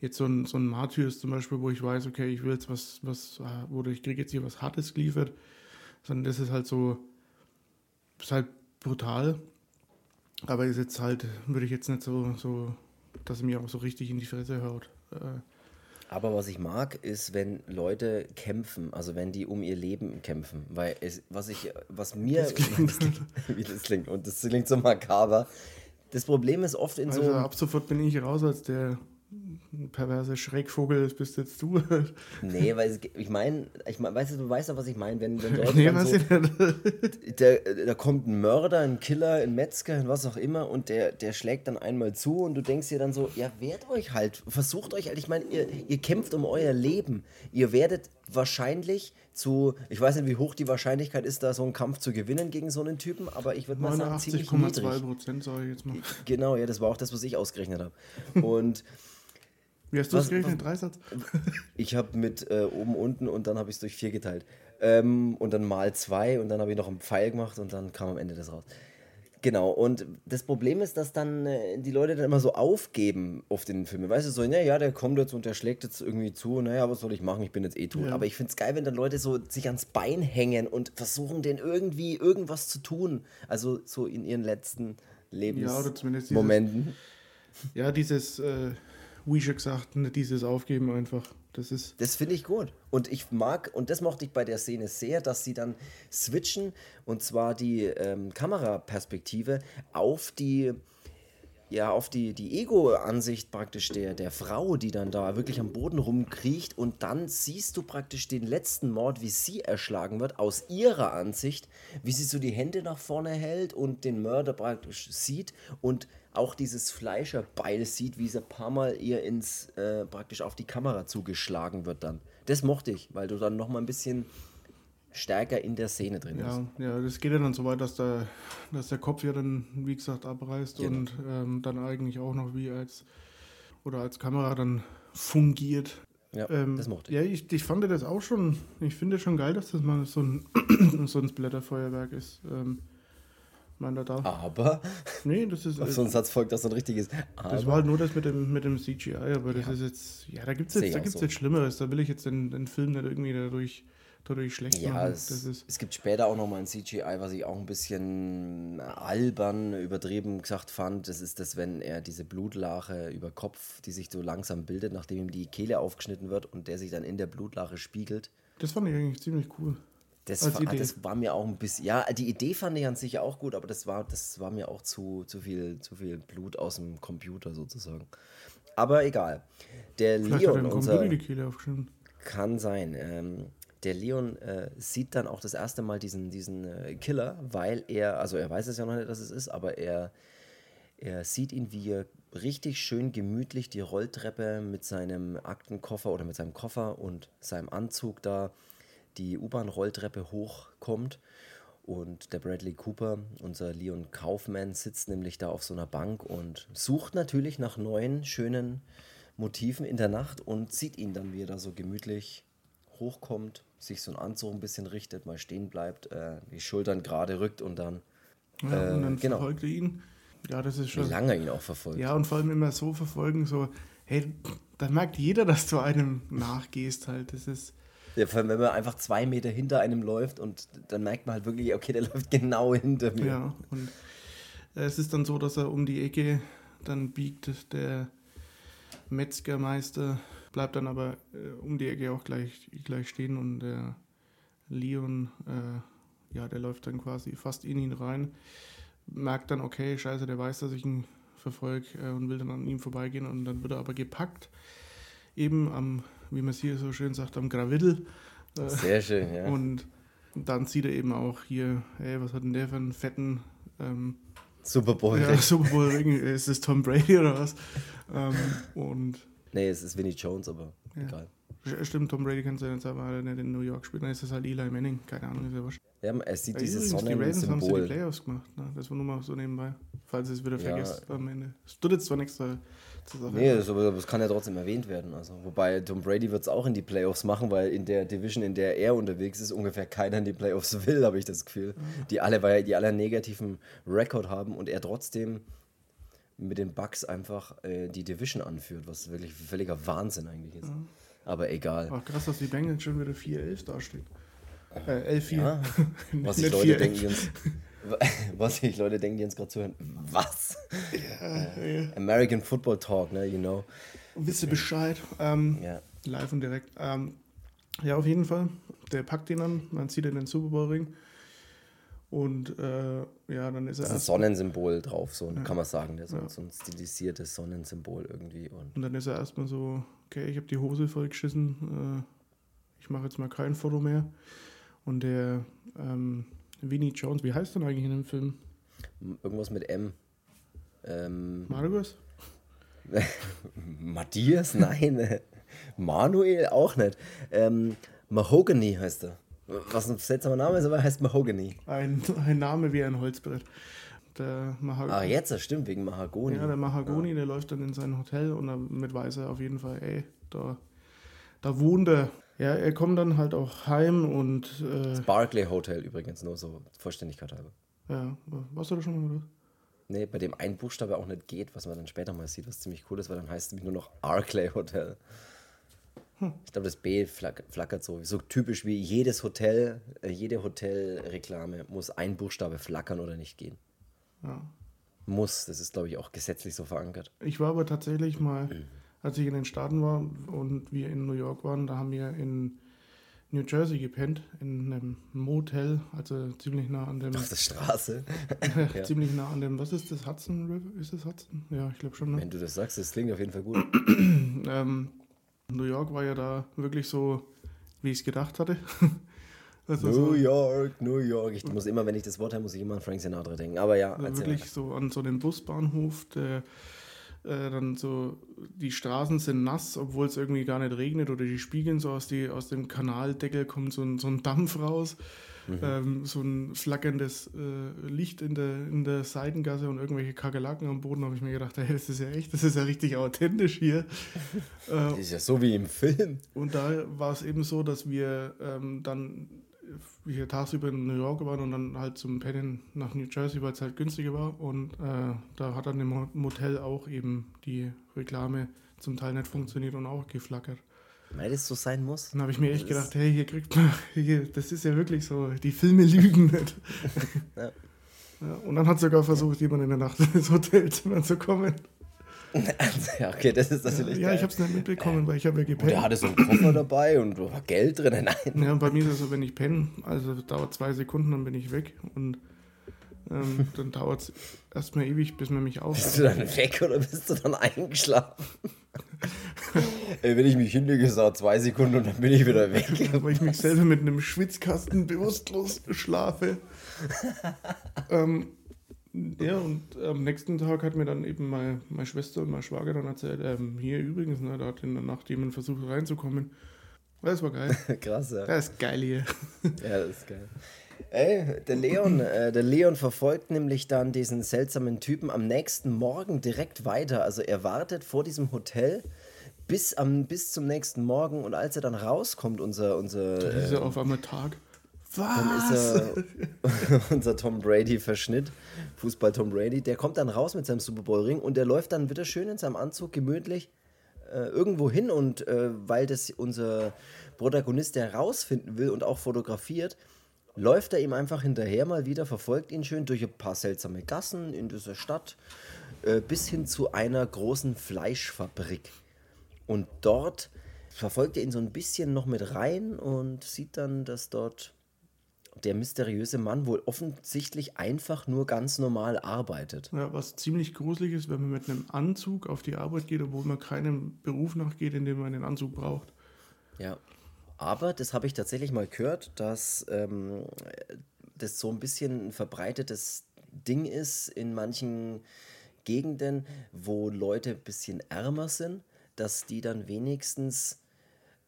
jetzt so ein, so ein Martyrs zum Beispiel, wo ich weiß, okay, ich will jetzt was, was, äh, oder ich kriege jetzt hier was Hartes geliefert, sondern das ist halt so, ist halt brutal, aber ist jetzt halt, würde ich jetzt nicht so, so, dass es mir auch so richtig in die Fresse haut. Äh, Aber was ich mag, ist, wenn Leute kämpfen, also wenn die um ihr Leben kämpfen. Weil es, was ich, was mir, Das klingt- wie das klingt, und das klingt so makaber. Das Problem ist oft in also so, ab sofort bin ich raus als der perverse Schreckvogel, das bist jetzt du. nee, weil es, ich meine, ich mein, weißt du, du weißt ja, was ich meine, wenn, wenn Leute nee, was so, da, da kommt ein Mörder, ein Killer, ein Metzger, ein was auch immer und der, der schlägt dann einmal zu und du denkst dir dann so, ja, wehrt euch halt, versucht euch halt, ich meine, ihr, ihr kämpft um euer Leben. Ihr werdet wahrscheinlich zu, ich weiß nicht, wie hoch die Wahrscheinlichkeit ist, da so einen Kampf zu gewinnen gegen so einen Typen, aber ich würde mal sagen, ziemlich 89,2 niedrig. Prozent, sage ich jetzt mal. Genau, ja, das war auch das, was ich ausgerechnet habe. Und Wie hast du es gerechnet? Dreisatz? Ich habe mit äh, oben, unten und dann habe ich es durch vier geteilt. Ähm, und dann mal zwei und dann habe ich noch einen Pfeil gemacht und dann kam am Ende das raus. Genau, und das Problem ist, dass dann äh, die Leute dann immer so aufgeben auf den Filmen. Weißt du, so, naja, der kommt jetzt und der schlägt jetzt irgendwie zu, naja, was soll ich machen, ich bin jetzt eh tot. Ja. Aber ich finde es geil, wenn dann Leute so sich ans Bein hängen und versuchen, den irgendwie irgendwas zu tun. Also so in ihren letzten Ja, oder zumindest dieses, Lebensmomenten. ja, dieses, äh, wie schon gesagt, nicht dieses Aufgeben einfach. Das ist, Das finde ich gut. Und ich mag, und das mochte ich bei der Szene sehr, dass sie dann switchen, und zwar die ähm, Kameraperspektive auf die, ja, auf die, die Ego-Ansicht praktisch der, der Frau, die dann da wirklich am Boden rumkriecht. Und dann siehst du praktisch den letzten Mord, wie sie erschlagen wird, aus ihrer Ansicht, wie sie so die Hände nach vorne hält und den Mörder praktisch sieht und auch dieses Fleischerbeil sieht, wie es ein paar Mal ihr ins, äh, praktisch auf die Kamera zugeschlagen wird dann. Das mochte ich, weil du dann nochmal ein bisschen stärker in der Szene drin bist. ja, ja, das geht ja dann so weit, dass der, dass der Kopf ja dann, wie gesagt, abreißt Genau. und ähm, dann eigentlich auch noch wie als, oder als Kamera dann fungiert. Ja, Ähm, das mochte ich. Ja, ich, ich fand das auch schon, ich finde schon geil, dass das mal so ein, so ein Blätterfeuerwerk ist. Ähm, ich meine, da. Aber, Nee, das ist. auf so einen Satz folgt das so ein richtiges. Das Aber, war halt nur das mit dem, mit dem CGI, aber das Ja. ist jetzt, ja, da gibt es jetzt, da gibt's so. jetzt Schlimmeres. Da will ich jetzt den, den Film nicht irgendwie dadurch, dadurch schlecht ja, machen. es, Das ist, es gibt später auch nochmal ein CGI, was ich auch ein bisschen albern, übertrieben gesagt fand. Das ist das, wenn er diese Blutlache über Kopf, die sich so langsam bildet, nachdem ihm die Kehle aufgeschnitten wird und der sich dann in der Blutlache spiegelt. das fand ich eigentlich ziemlich cool. Das, war, Idee. das war mir auch ein bisschen, ja, die Idee fand ich an sich auch gut, aber das war, das war mir auch zu, zu, viel, zu viel Blut aus dem Computer sozusagen. Aber egal. Der Vielleicht Leon, unser, kann sein. Ähm, der Leon äh, sieht dann auch das erste Mal diesen, diesen äh, Killer, weil er, also er weiß es ja noch nicht, dass es ist, aber er, er sieht ihn, wie er richtig schön gemütlich die Rolltreppe mit seinem Aktenkoffer oder mit seinem Koffer und seinem Anzug da die U-Bahn-Rolltreppe hochkommt. Und der Bradley Cooper, unser Leon Kaufman, sitzt nämlich da auf so einer Bank und sucht natürlich nach neuen, schönen Motiven in der Nacht und sieht ihn dann, wie er da so gemütlich hochkommt, sich so ein Anzug ein bisschen richtet, mal stehen bleibt, äh, die Schultern gerade rückt und dann, Ja, Äh, und dann genau. verfolgt er ihn. Ja, das ist wie schon. lange er ihn auch verfolgt. Ja, und vor allem immer so verfolgen, so, hey, da merkt jeder, dass du einem nachgehst halt. Das ist, Ja, vor allem, wenn man einfach zwei Meter hinter einem läuft und dann merkt man halt wirklich, okay, der läuft genau hinter mir. Ja, und es ist dann so, dass er um die Ecke dann biegt, der Metzgermeister bleibt dann aber äh, um die Ecke auch gleich, gleich stehen und der Leon, äh, ja, der läuft dann quasi fast in ihn rein, merkt dann, okay, scheiße, der weiß, dass ich ihn verfolge äh, und will dann an ihm vorbeigehen und dann wird er aber gepackt, eben am, wie man es hier so schön sagt, am Graviddel. Äh, Sehr schön, ja. Und dann sieht er eben auch hier, ey, was hat denn der für einen fetten ähm, Super Bowl Ring? Ja, Super Bowl Ring. ist das Tom Brady oder was? ähm, und Nee, es ist Vinnie Jones, aber ja. egal. Stimmt, Tom Brady kannst du ja jetzt aber nicht in New York spielen, dann ist das halt Eli Manning, keine Ahnung, ist ja was. Ja, er sieht ja, dieses Sonnensymbol. Die Ravens haben sie die Playoffs gemacht, ne? das war nur mal so nebenbei, falls ihr es wieder vergesst ja. am Ende. Es tut jetzt zwar nichts zur Sache. Nee, das, aber das kann ja trotzdem erwähnt werden. Also, wobei Tom Brady wird es auch in die Playoffs machen, weil in der Division, in der er unterwegs ist, ungefähr keiner in die Playoffs will, habe ich das Gefühl. Mhm. Die alle, weil die alle einen negativen Rekord haben und er trotzdem mit den Bucks einfach äh, die Division anführt, was wirklich völliger Wahnsinn eigentlich ist. Ja. Aber egal. Ach, krass, dass die Bengals schon wieder 4-11 dastehen. Äh, 11-4. Ja, was sich Leute denken. Was sich Leute denken, die uns gerade zuhören. Was? Ja, äh, ja. American Football Talk, ne, you know. Wisst ihr Bescheid? Ähm, ja. Live und direkt. Ähm, ja, auf jeden Fall. Der packt ihn an, man zieht in den Super Bowl Ring. Und äh, ja, dann ist er. Das ist ein Sonnensymbol drauf, so ja. kann man sagen. Der so, ja. so ein stilisiertes Sonnensymbol irgendwie. Und, und dann ist er erstmal so, okay, ich habe die Hose vollgeschissen, äh, ich mache jetzt mal kein Foto mehr. Und der ähm, Vinnie Jones, wie heißt der eigentlich in dem Film? Irgendwas mit M. Ähm, Margus? Matthias? Nein. Manuel auch nicht. Ähm, Mahogany heißt er. Was ein seltsamer Name ist, aber heißt Mahogany. Ein, ein Name wie ein Holzbrett. Der Mahagoni. Ah, jetzt, das stimmt, wegen Mahagoni. Ja, der Mahagoni, ja. der läuft dann in sein Hotel und damit weiß er auf jeden Fall, ey, da, da wohnt er. Ja, er kommt dann halt auch heim und. Äh, das Barclay Hotel übrigens, nur so Vollständigkeit halber. Ja, warst du da schon mal? Nee, bei dem ein Buchstabe auch nicht geht, was man dann später mal sieht, was ziemlich cool ist, weil dann heißt es nämlich nur noch Arclay Hotel. Ich glaube, das B flackert so. So typisch wie jedes Hotel, äh, jede Hotelreklame muss ein Buchstabe flackern oder nicht gehen. Ja. Muss, das ist, glaube ich, auch gesetzlich so verankert. Ich war aber tatsächlich mal, als ich in den Staaten war und wir in New York waren, da haben wir in New Jersey gepennt, in einem Motel, also ziemlich nah an dem. Auf der Straße. ja. Ziemlich nah an dem, was ist das, Hudson River? Ist das Hudson? Ja, ich glaube schon. Ne? Wenn du das sagst, das klingt auf jeden Fall gut. ähm, New York war ja da wirklich so, wie ich es gedacht hatte. Also New so, York, New York. Ich muss immer, wenn ich das Wort habe, muss ich immer an Frank Sinatra denken. Aber ja. Wirklich so an so einem Busbahnhof, der äh, dann so, die Straßen sind nass, obwohl es irgendwie gar nicht regnet oder die spiegeln so aus, die, aus dem Kanaldeckel kommt so ein, so ein Dampf raus. Mhm. Ähm, so ein flackerndes äh, Licht in der, in der Seitengasse und irgendwelche Kakerlaken am Boden, habe ich mir gedacht, hey, das ist ja echt, das ist ja richtig authentisch hier. äh, das ist ja so wie im Film. Und da war es eben so, dass wir ähm, dann hier tagsüber in New York waren und dann halt zum Pennen nach New Jersey, weil es halt günstiger war. Und äh, da hat dann im Motel auch eben die Reklame zum Teil nicht funktioniert und auch geflackert. Weil das so sein muss. Dann habe ich mir echt gedacht, hey, hier kriegt man, hier, das ist ja wirklich so, die Filme lügen nicht. ja. Ja, und dann hat sogar versucht, jemand in der Nacht ins Hotelzimmer zu kommen. ja, okay, das ist natürlich. Ja, geil. ich habe es nicht mitbekommen, weil ich habe ja gepennt. Und der hatte so einen Koffer dabei und war Geld drin. Nein. Ja, bei mir ist es so, wenn ich penne, also dauert zwei Sekunden, dann bin ich weg und ähm, dann dauert es erstmal ewig, bis man mich auf. Bist du dann weg oder bist du dann eingeschlafen? Ey, wenn ich mich hinlege, ist zwei Sekunden und dann bin ich wieder weg. Weil ich mich selber mit einem Schwitzkasten bewusstlos schlafe. ähm, ja, und am nächsten Tag hat mir dann eben meine, meine Schwester und mein Schwager dann erzählt, ähm, hier übrigens, ne, da hat in der Nacht jemand versucht reinzukommen. Das war geil. Krass, ja. Das ist geil hier. ja, das ist geil. Ey, der Leon, äh, der Leon verfolgt nämlich dann diesen seltsamen Typen am nächsten Morgen direkt weiter. Also er wartet vor diesem Hotel bis, am, bis zum nächsten Morgen und als er dann rauskommt, unser. unser dann ist er äh, auf einmal Tag. Was? Dann ist er unser Tom Brady-Verschnitt, Fußball Tom Brady, der kommt dann raus mit seinem Super Bowl-Ring und der läuft dann wieder schön in seinem Anzug gemütlich äh, irgendwo hin und äh, weil das unser Protagonist herausfinden will und auch fotografiert, läuft er ihm einfach hinterher mal wieder, verfolgt ihn schön durch ein paar seltsame Gassen in dieser Stadt äh, bis hin zu einer großen Fleischfabrik. Und dort verfolgt er ihn so ein bisschen noch mit rein und sieht dann, dass dort der mysteriöse Mann wohl offensichtlich einfach nur ganz normal arbeitet. Ja, was ziemlich gruselig ist, wenn man mit einem Anzug auf die Arbeit geht, obwohl man keinem Beruf nachgeht, in dem man einen Anzug braucht. Ja, aber das habe ich tatsächlich mal gehört, dass ähm, das so ein bisschen ein verbreitetes Ding ist in manchen Gegenden, wo Leute ein bisschen ärmer sind, dass die dann wenigstens,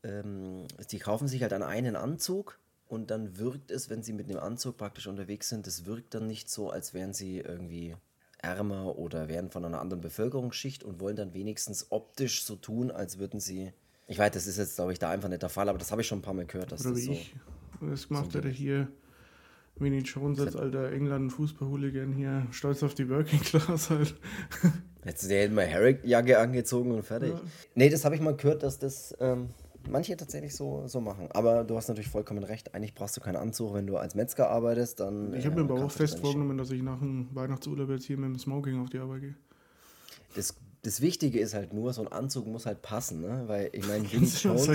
ähm, die kaufen sich halt an einen Anzug und dann wirkt es, wenn sie mit dem Anzug praktisch unterwegs sind, das wirkt dann nicht so, als wären sie irgendwie ärmer oder wären von einer anderen Bevölkerungsschicht und wollen dann wenigstens optisch so tun, als würden sie. Ich weiß, das ist jetzt, glaube ich, da einfach nicht der Fall, aber das habe ich schon ein paar Mal gehört. Dass Oder das wie so, ich. Das macht er hier Winnie Jones als alter England-Fußballhooligan hier stolz auf die Working Class halt. Jetzt der hätte mal Harry-Jacke angezogen und fertig. Ja. Nee, das habe ich mal gehört, dass das ähm, manche tatsächlich so, so machen. Aber du hast natürlich vollkommen recht. Eigentlich brauchst du keinen Anzug, wenn du als Metzger arbeitest. Dann, Ich habe äh, mir aber auch fest vorgenommen, dass ich nach dem Weihnachtsurlaub jetzt hier mit dem Smoking auf die Arbeit gehe. Das, das Wichtige ist halt nur, so ein Anzug muss halt passen, ne? Weil ich meine, Vinnie Jones.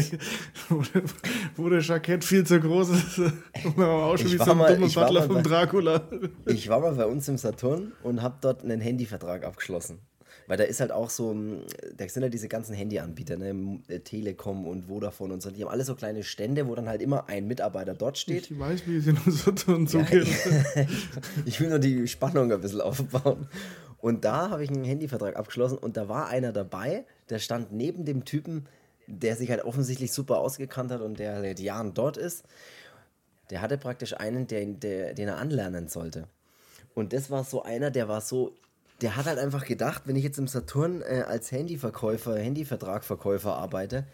Wo, der, wo der Jackett viel zu groß ist. Und man auch schon wie war so ein mal- dummer Butler vom bei- Dracula. Ich war mal bei uns im Saturn und habe dort einen Handyvertrag abgeschlossen. Weil da ist halt auch so, da sind halt diese ganzen Handyanbieter, ne? Äh, Telekom und Vodafone und so. Die haben alle so kleine Stände, wo dann halt immer ein Mitarbeiter dort steht. Ich weiß, wie es in unserem so Ja, geht. Ich will nur die Spannung ein bisschen aufbauen. Und da habe ich einen Handyvertrag abgeschlossen und da war einer dabei, der stand neben dem Typen, der sich halt offensichtlich super ausgekannt hat und der seit Jahren dort ist. Der hatte praktisch einen, der, der, den er anlernen sollte. Und das war so einer, der war so, der hat halt einfach gedacht, wenn ich jetzt im Saturn äh, als Handyverkäufer, Handyvertragverkäufer arbeite,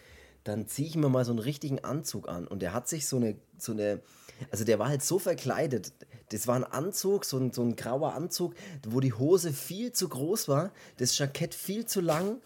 dann ziehe ich mir mal so einen richtigen Anzug an. Und der hat sich so eine, so eine, also der war halt so verkleidet. Das war ein Anzug, so ein, so ein grauer Anzug, wo die Hose viel zu groß war, das Jackett viel zu lang.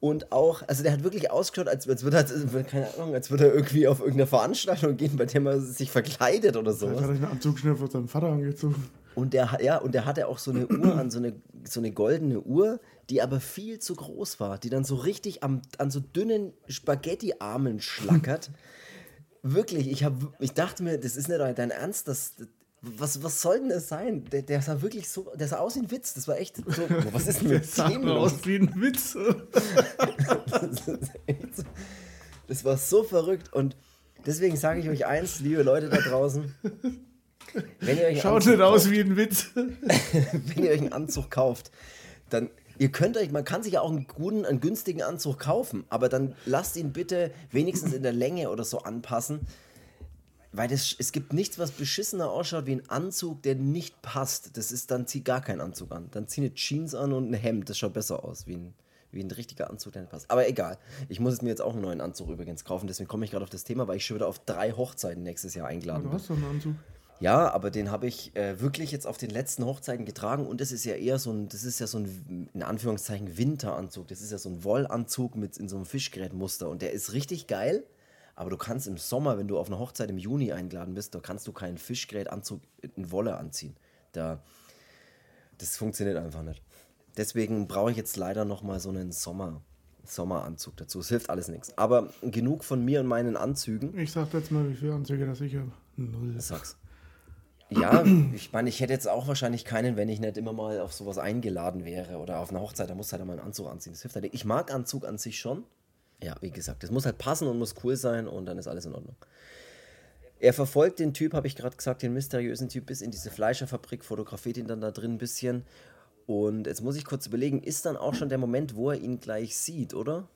Und auch, also der hat wirklich ausgeschaut, als, als würde er, keine Ahnung, als würde er irgendwie auf irgendeine Veranstaltung gehen, bei der man sich verkleidet oder Vielleicht sowas. hat er einen Anzug schnell von seinem Vater angezogen. Und der, ja, und der hatte auch so eine Uhr an, so eine, so eine goldene Uhr, die aber viel zu groß war, die dann so richtig am, an so dünnen Spaghetti-Armen schlackert. Wirklich, ich, hab, ich dachte mir, das ist nicht dein Ernst, das, was, was soll denn das sein? Der, der sah wirklich so, der sah aus wie ein Witz, das war echt so, was ist denn mit sah dem los? aus wie ein Witz. Das Das war so verrückt und deswegen sage ich euch eins, liebe Leute da draußen, Schaut nicht aus wie ein Witz. wenn ihr euch einen Anzug kauft, dann ihr könnt euch, man kann sich ja auch einen guten, einen günstigen Anzug kaufen, aber dann lasst ihn bitte wenigstens in der Länge oder so anpassen, weil das, es gibt nichts, was beschissener ausschaut wie ein Anzug, der nicht passt. Das ist, dann zieh gar keinen Anzug an. Dann zieh eine Jeans an und ein Hemd. Das schaut besser aus wie ein, wie ein richtiger Anzug, der nicht passt. Aber egal. Ich muss mir jetzt auch einen neuen Anzug übrigens kaufen. Deswegen komme ich gerade auf das Thema, weil ich schon wieder auf drei Hochzeiten nächstes Jahr eingeladen Du bin. hast doch einen Anzug. Ja, aber den habe ich äh, wirklich jetzt auf den letzten Hochzeiten getragen und das ist ja eher so ein, das ist ja so ein, in Anführungszeichen, Winteranzug. Das ist ja so ein Wollanzug mit in so einem Fischgrätmuster und der ist richtig geil. Aber du kannst im Sommer, wenn du auf eine Hochzeit im Juni eingeladen bist, da kannst du keinen Fischgrätanzug in Wolle anziehen. Da, das funktioniert einfach nicht. Deswegen brauche ich jetzt leider noch mal so einen Sommer, Sommeranzug dazu. Es hilft alles nichts. Aber genug von mir und meinen Anzügen. Ich sag jetzt mal, wie viele Anzüge das ich habe. Null. Sag's. Ja, ich meine, ich hätte jetzt auch wahrscheinlich keinen, wenn ich nicht immer mal auf sowas eingeladen wäre oder auf einer Hochzeit, da muss halt mal einen Anzug anziehen. Das hilft halt. Ich mag Anzug an sich schon. Ja, wie gesagt, das muss halt passen und muss cool sein und dann ist alles in Ordnung. Er verfolgt den Typ, habe ich gerade gesagt, den mysteriösen Typ bis in diese Fleischerfabrik, fotografiert ihn dann da drin ein bisschen. Und jetzt muss ich kurz überlegen, ist dann auch schon der Moment, wo er ihn gleich sieht, oder?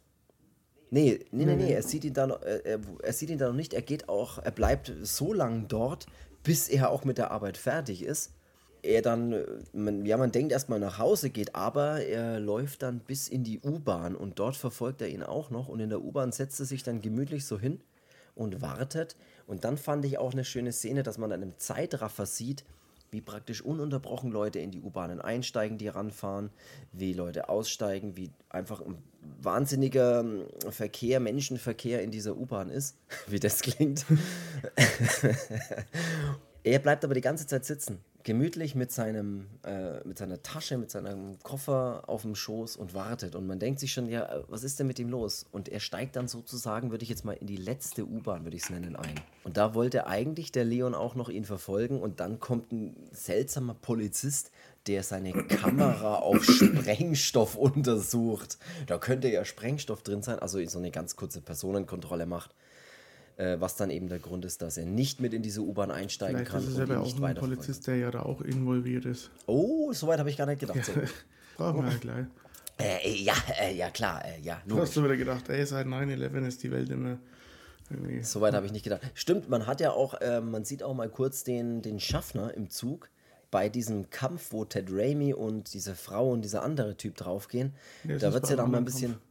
Nee, nee, nee, nee, er sieht ihn dann, äh, er, er sieht ihn dann noch nicht. Er geht auch, er bleibt so lang dort, bis er auch mit der Arbeit fertig ist. Er dann, man, ja, man denkt erstmal nach Hause geht, aber er läuft dann bis in die U-Bahn und dort verfolgt er ihn auch noch. Und in der U-Bahn setzt er sich dann gemütlich so hin und wartet. Und dann fand ich auch eine schöne Szene, dass man dann im Zeitraffer sieht, wie praktisch ununterbrochen Leute in die U-Bahnen einsteigen, die ranfahren, wie Leute aussteigen, wie einfach ein wahnsinniger ähm, Verkehr, Menschenverkehr in dieser U-Bahn ist, wie das klingt. er bleibt aber die ganze Zeit sitzen gemütlich mit, seinem, äh, mit seiner Tasche, mit seinem Koffer auf dem Schoß und wartet. Und man denkt sich schon, ja, was ist denn mit ihm los? Und er steigt dann sozusagen, würde ich jetzt mal in die letzte U-Bahn, würde ich es nennen, ein. Und da wollte eigentlich der Leon auch noch ihn verfolgen. Und dann kommt ein seltsamer Polizist, der seine Kamera auf Sprengstoff untersucht. Da könnte ja Sprengstoff drin sein, also so eine ganz kurze Personenkontrolle macht äh, was dann eben der Grund ist, dass er nicht mit in diese U-Bahn einsteigen Vielleicht kann. Ist es aber auch ein Polizist, der ja da auch involviert ist. Oh, soweit habe ich gar nicht gedacht. So. Brauchen wir ja gleich. Äh, ja, äh, ja, klar, äh, ja. Logisch. Hast du wieder gedacht, ey, seit 9-11 ist die Welt immer. Soweit habe ich nicht gedacht. Stimmt, man hat ja auch, äh, man sieht auch mal kurz den, den Schaffner im Zug bei diesem Kampf, wo Ted Raimi und diese Frau und dieser andere Typ draufgehen. Ja, da wird es ja dann mal ein bisschen. Kampf.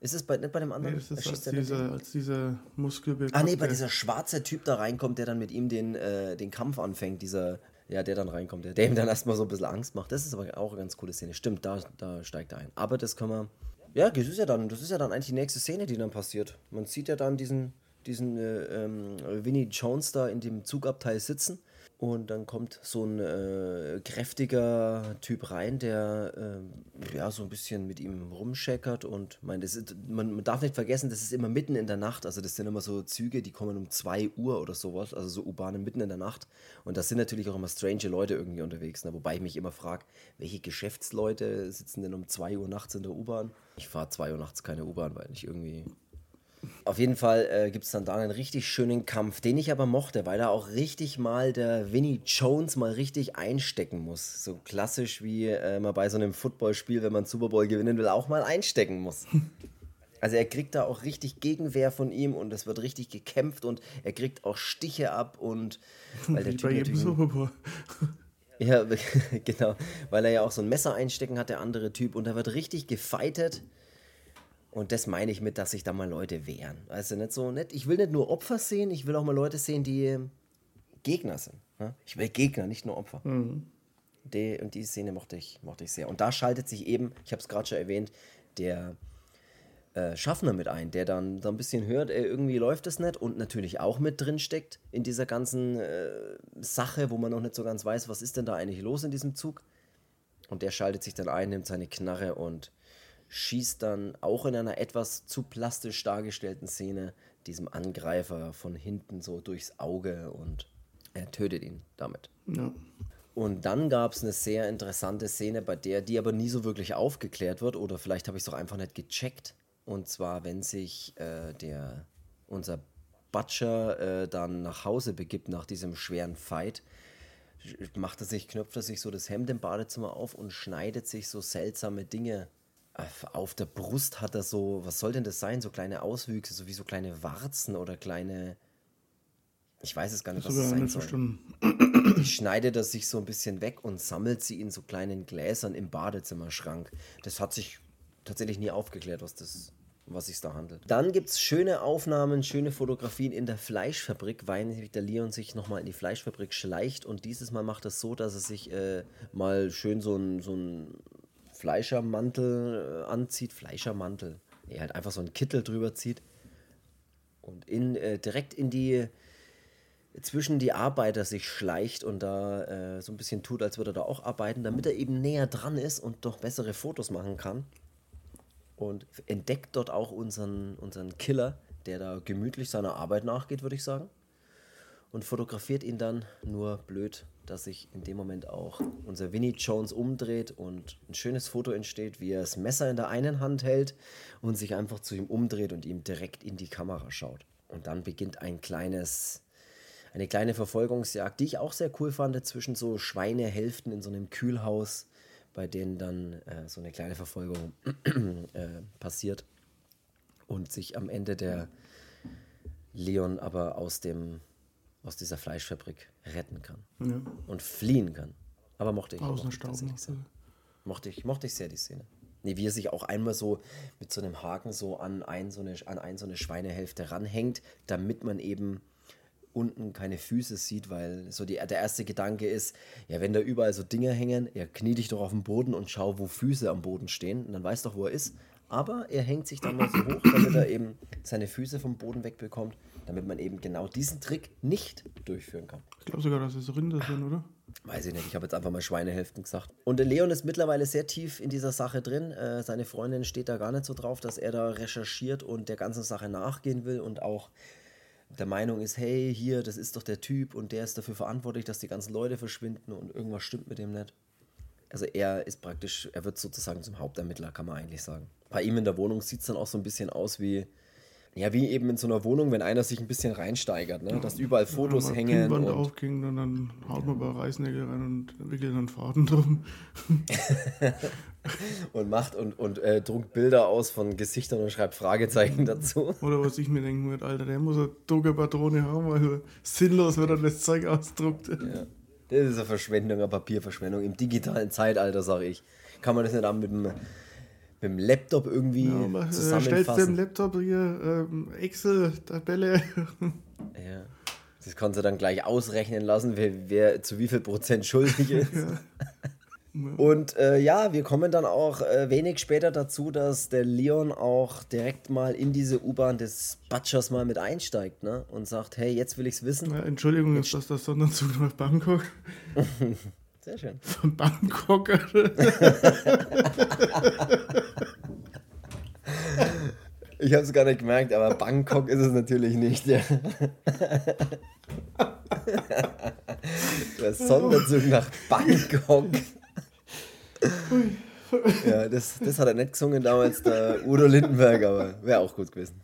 Ist es bei, nicht bei dem anderen? Nee, ist als dieser, als dieser Muskelbild. Ah, nee, bei dieser schwarze Typ da reinkommt, der dann mit ihm den, äh, den Kampf anfängt, dieser, ja, der dann reinkommt, der, der ihm dann erstmal so ein bisschen Angst macht. Das ist aber auch eine ganz coole Szene. Stimmt, da, da steigt er ein. Aber das kann man. Ja, das ist ja dann, das ist ja dann eigentlich die nächste Szene, die dann passiert. Man sieht ja dann diesen, diesen äh, ähm, Vinnie Jones da in dem Zugabteil sitzen und dann kommt so ein äh, kräftiger Typ rein, der äh, ja so ein bisschen mit ihm rumscheckert und mein, das ist, man, man, darf nicht vergessen, das ist immer mitten in der Nacht. Also das sind immer so Züge, die kommen um 2 Uhr oder sowas, also so U-Bahnen mitten in der Nacht. Und da sind natürlich auch immer strange Leute irgendwie unterwegs. Ne? Wobei ich mich immer frage, welche Geschäftsleute sitzen denn um 2 Uhr nachts in der U-Bahn? Ich fahre 2 Uhr nachts keine U-Bahn, weil ich irgendwie auf jeden Fall äh, gibt es dann da einen richtig schönen Kampf, den ich aber mochte, weil da auch richtig mal der Vinnie Jones mal richtig einstecken muss. So klassisch wie äh, man bei so einem Footballspiel, wenn man Super Bowl gewinnen will, auch mal einstecken muss. Also er kriegt da auch richtig Gegenwehr von ihm und es wird richtig gekämpft und er kriegt auch Stiche ab und weil der Wie typ bei jedem Super Bowl. Ja, genau, weil er ja auch so ein Messer einstecken hat, der andere Typ und da wird richtig gefeitet. Und das meine ich mit, dass sich da mal Leute wehren. Also nicht so nicht, ich will nicht nur Opfer sehen, ich will auch mal Leute sehen, die Gegner sind. Ne? Ich will Gegner, nicht nur Opfer. Mhm. Die, und die Szene mochte ich, mochte ich sehr. Und da schaltet sich eben, ich habe es gerade schon erwähnt, der äh, Schaffner mit ein, der dann so ein bisschen hört, ey, irgendwie läuft es nicht und natürlich auch mit drin steckt in dieser ganzen äh, Sache, wo man noch nicht so ganz weiß, was ist denn da eigentlich los in diesem Zug. Und der schaltet sich dann ein, nimmt seine Knarre und schießt dann auch in einer etwas zu plastisch dargestellten Szene diesem Angreifer von hinten so durchs Auge und er tötet ihn damit. Ja. Und dann gab es eine sehr interessante Szene, bei der die aber nie so wirklich aufgeklärt wird oder vielleicht habe ich es doch einfach nicht gecheckt. Und zwar, wenn sich äh, der unser Butcher äh, dann nach Hause begibt nach diesem schweren Fight, macht er sich, knöpft er sich so das Hemd im Badezimmer auf und schneidet sich so seltsame Dinge auf der Brust hat er so, was soll denn das sein? So kleine Auswüchse, so wie so kleine Warzen oder kleine. Ich weiß es gar nicht, das was es sein soll. Verstanden. Die schneidet er sich so ein bisschen weg und sammelt sie in so kleinen Gläsern im Badezimmerschrank. Das hat sich tatsächlich nie aufgeklärt, was das was sich da handelt. Dann gibt es schöne Aufnahmen, schöne Fotografien in der Fleischfabrik, weil der Leon sich nochmal in die Fleischfabrik schleicht und dieses Mal macht es so, dass er sich äh, mal schön so ein, so ein Fleischermantel äh, anzieht, Fleischermantel, nee, halt einfach so einen Kittel drüber zieht und in, äh, direkt in die, zwischen die Arbeiter sich schleicht und da äh, so ein bisschen tut, als würde er da auch arbeiten, damit er eben näher dran ist und doch bessere Fotos machen kann. Und entdeckt dort auch unseren, unseren Killer, der da gemütlich seiner Arbeit nachgeht, würde ich sagen. Und fotografiert ihn dann nur blöd dass sich in dem Moment auch unser Winnie Jones umdreht und ein schönes Foto entsteht, wie er das Messer in der einen Hand hält und sich einfach zu ihm umdreht und ihm direkt in die Kamera schaut. Und dann beginnt ein kleines, eine kleine Verfolgungsjagd, die ich auch sehr cool fand, zwischen so Schweinehälften in so einem Kühlhaus, bei denen dann äh, so eine kleine Verfolgung äh, passiert und sich am Ende der Leon aber aus dem aus dieser Fleischfabrik retten kann ja. und fliehen kann. Aber mochte ich. Aus mochte, mochte ich mochte ich sehr die Szene. Nee, wie er sich auch einmal so mit so einem Haken so an ein so eine, an ein so eine Schweinehälfte ranhängt, damit man eben unten keine Füße sieht, weil so die, der erste Gedanke ist, ja, wenn da überall so Dinge hängen, ja, knie dich doch auf den Boden und schau, wo Füße am Boden stehen und dann weißt doch, wo er ist. Aber er hängt sich dann mal so hoch, damit er eben seine Füße vom Boden wegbekommt, damit man eben genau diesen Trick nicht durchführen kann. Ich glaube sogar, dass es Rinder sind, oder? Weiß ich nicht, ich habe jetzt einfach mal Schweinehälften gesagt. Und der Leon ist mittlerweile sehr tief in dieser Sache drin. Äh, seine Freundin steht da gar nicht so drauf, dass er da recherchiert und der ganzen Sache nachgehen will und auch der Meinung ist, hey, hier, das ist doch der Typ und der ist dafür verantwortlich, dass die ganzen Leute verschwinden und irgendwas stimmt mit dem nicht. Also er ist praktisch, er wird sozusagen zum Hauptermittler, kann man eigentlich sagen. Bei ihm in der Wohnung sieht es dann auch so ein bisschen aus wie, ja, wie eben in so einer Wohnung, wenn einer sich ein bisschen reinsteigert, ne? dass überall Fotos ja, hängen. Und aufging und dann haut man bei Reißnägel rein und wickelt dann Faden drum. und macht und, und äh, druckt Bilder aus von Gesichtern und schreibt Fragezeichen dazu. Oder was ich mir denken würde, Alter, der muss eine Druckerpatrone haben, weil sinnlos wird dann das Zeug ausdruckt. Ja. Das ist eine Verschwendung, eine Papierverschwendung. Im digitalen Zeitalter, sage ich. Kann man das nicht auch mit dem, mit dem Laptop irgendwie ja, aber, zusammenfassen? Stellst du im Laptop hier ähm, Excel-Tabelle. ja. Das kannst du dann gleich ausrechnen lassen, wer, wer zu wie viel Prozent schuldig ist. Ja. Und äh, ja, wir kommen dann auch äh, wenig später dazu, dass der Leon auch direkt mal in diese U-Bahn des Butchers mal mit einsteigt ne? und sagt, hey, jetzt will ich's wissen. Ja, Entschuldigung, jetzt ist das der Sonderzug nach Bangkok? Sehr schön. Von Bangkok. ich habe es gar nicht gemerkt, aber Bangkok ist es natürlich nicht. Ja. der Sonderzug nach Bangkok ja, das, das hat er nicht gesungen damals, der Udo Lindenberg, aber wäre auch gut gewesen.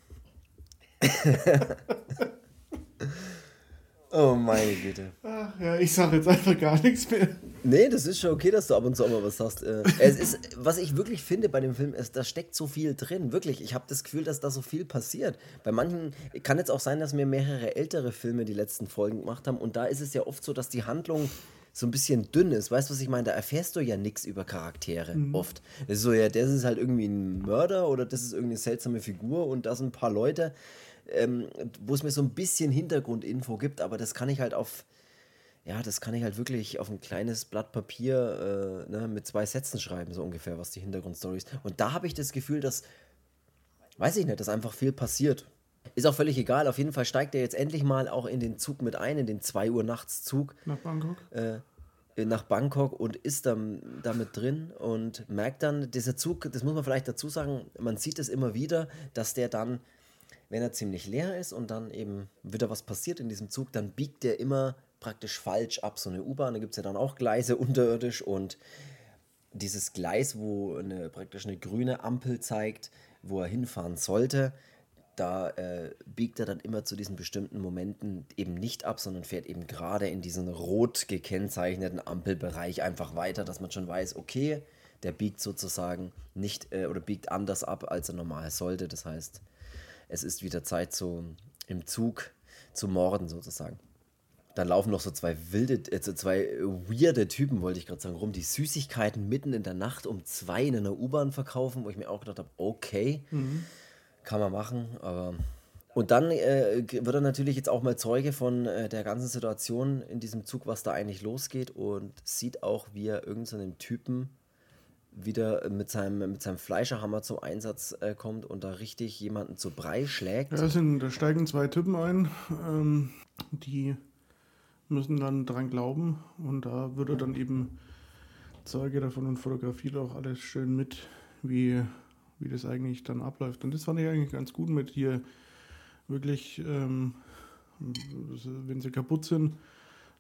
Oh meine Güte. Ach ja, ich sage jetzt einfach gar nichts mehr. Nee, das ist schon okay, dass du ab und zu auch mal was sagst. Äh, es ist, was ich wirklich finde bei dem Film, ist, da steckt so viel drin. Wirklich, ich habe das Gefühl, dass da so viel passiert. Bei manchen kann jetzt auch sein, dass mir mehrere ältere Filme die letzten Folgen gemacht haben. Und da ist es ja oft so, dass die Handlung so ein bisschen dünn ist. Weißt du, was ich meine? Da erfährst du ja nichts über Charaktere mhm. oft. Das ist so, ja, das ist halt irgendwie ein Mörder oder das ist irgendeine seltsame Figur und da sind ein paar Leute, ähm, wo es mir so ein bisschen Hintergrundinfo gibt, aber das kann ich halt auf, ja, das kann ich halt wirklich auf ein kleines Blatt Papier äh, ne, mit zwei Sätzen schreiben, so ungefähr, was die Hintergrundstory ist. Und da habe ich das Gefühl, dass, weiß ich nicht, dass einfach viel passiert. Ist auch völlig egal. Auf jeden Fall steigt er jetzt endlich mal auch in den Zug mit ein, in den 2 Uhr nachts Zug. Nach Bangkok? Äh, nach Bangkok und ist dann damit drin und merkt dann, dieser Zug, das muss man vielleicht dazu sagen, man sieht es immer wieder, dass der dann, wenn er ziemlich leer ist und dann eben wieder was passiert in diesem Zug, dann biegt der immer praktisch falsch ab. So eine U-Bahn, da gibt es ja dann auch Gleise unterirdisch und dieses Gleis, wo eine, praktisch eine grüne Ampel zeigt, wo er hinfahren sollte, da äh, biegt er dann immer zu diesen bestimmten Momenten eben nicht ab, sondern fährt eben gerade in diesen rot gekennzeichneten Ampelbereich einfach weiter, dass man schon weiß, okay, der biegt sozusagen nicht äh, oder biegt anders ab, als er normal sollte. Das heißt, es ist wieder Zeit, so im Zug zu morden sozusagen. Dann laufen noch so zwei wilde, äh, zwei weirde Typen, wollte ich gerade sagen, rum, die Süßigkeiten mitten in der Nacht um zwei in einer U-Bahn verkaufen, wo ich mir auch gedacht habe, okay. Mhm kann man machen, aber. Und dann äh, wird er natürlich jetzt auch mal Zeuge von äh, der ganzen Situation in diesem Zug, was da eigentlich losgeht und sieht auch, wie er irgendeinen so Typen wieder mit seinem, mit seinem Fleischerhammer zum Einsatz äh, kommt und da richtig jemanden zu Brei schlägt. Ja, sind, da steigen zwei Typen ein, ähm, die müssen dann dran glauben und da wird er dann eben Zeuge davon und fotografiert auch alles schön mit, wie wie das eigentlich dann abläuft. Und das fand ich eigentlich ganz gut mit hier wirklich, ähm, wenn sie kaputt sind,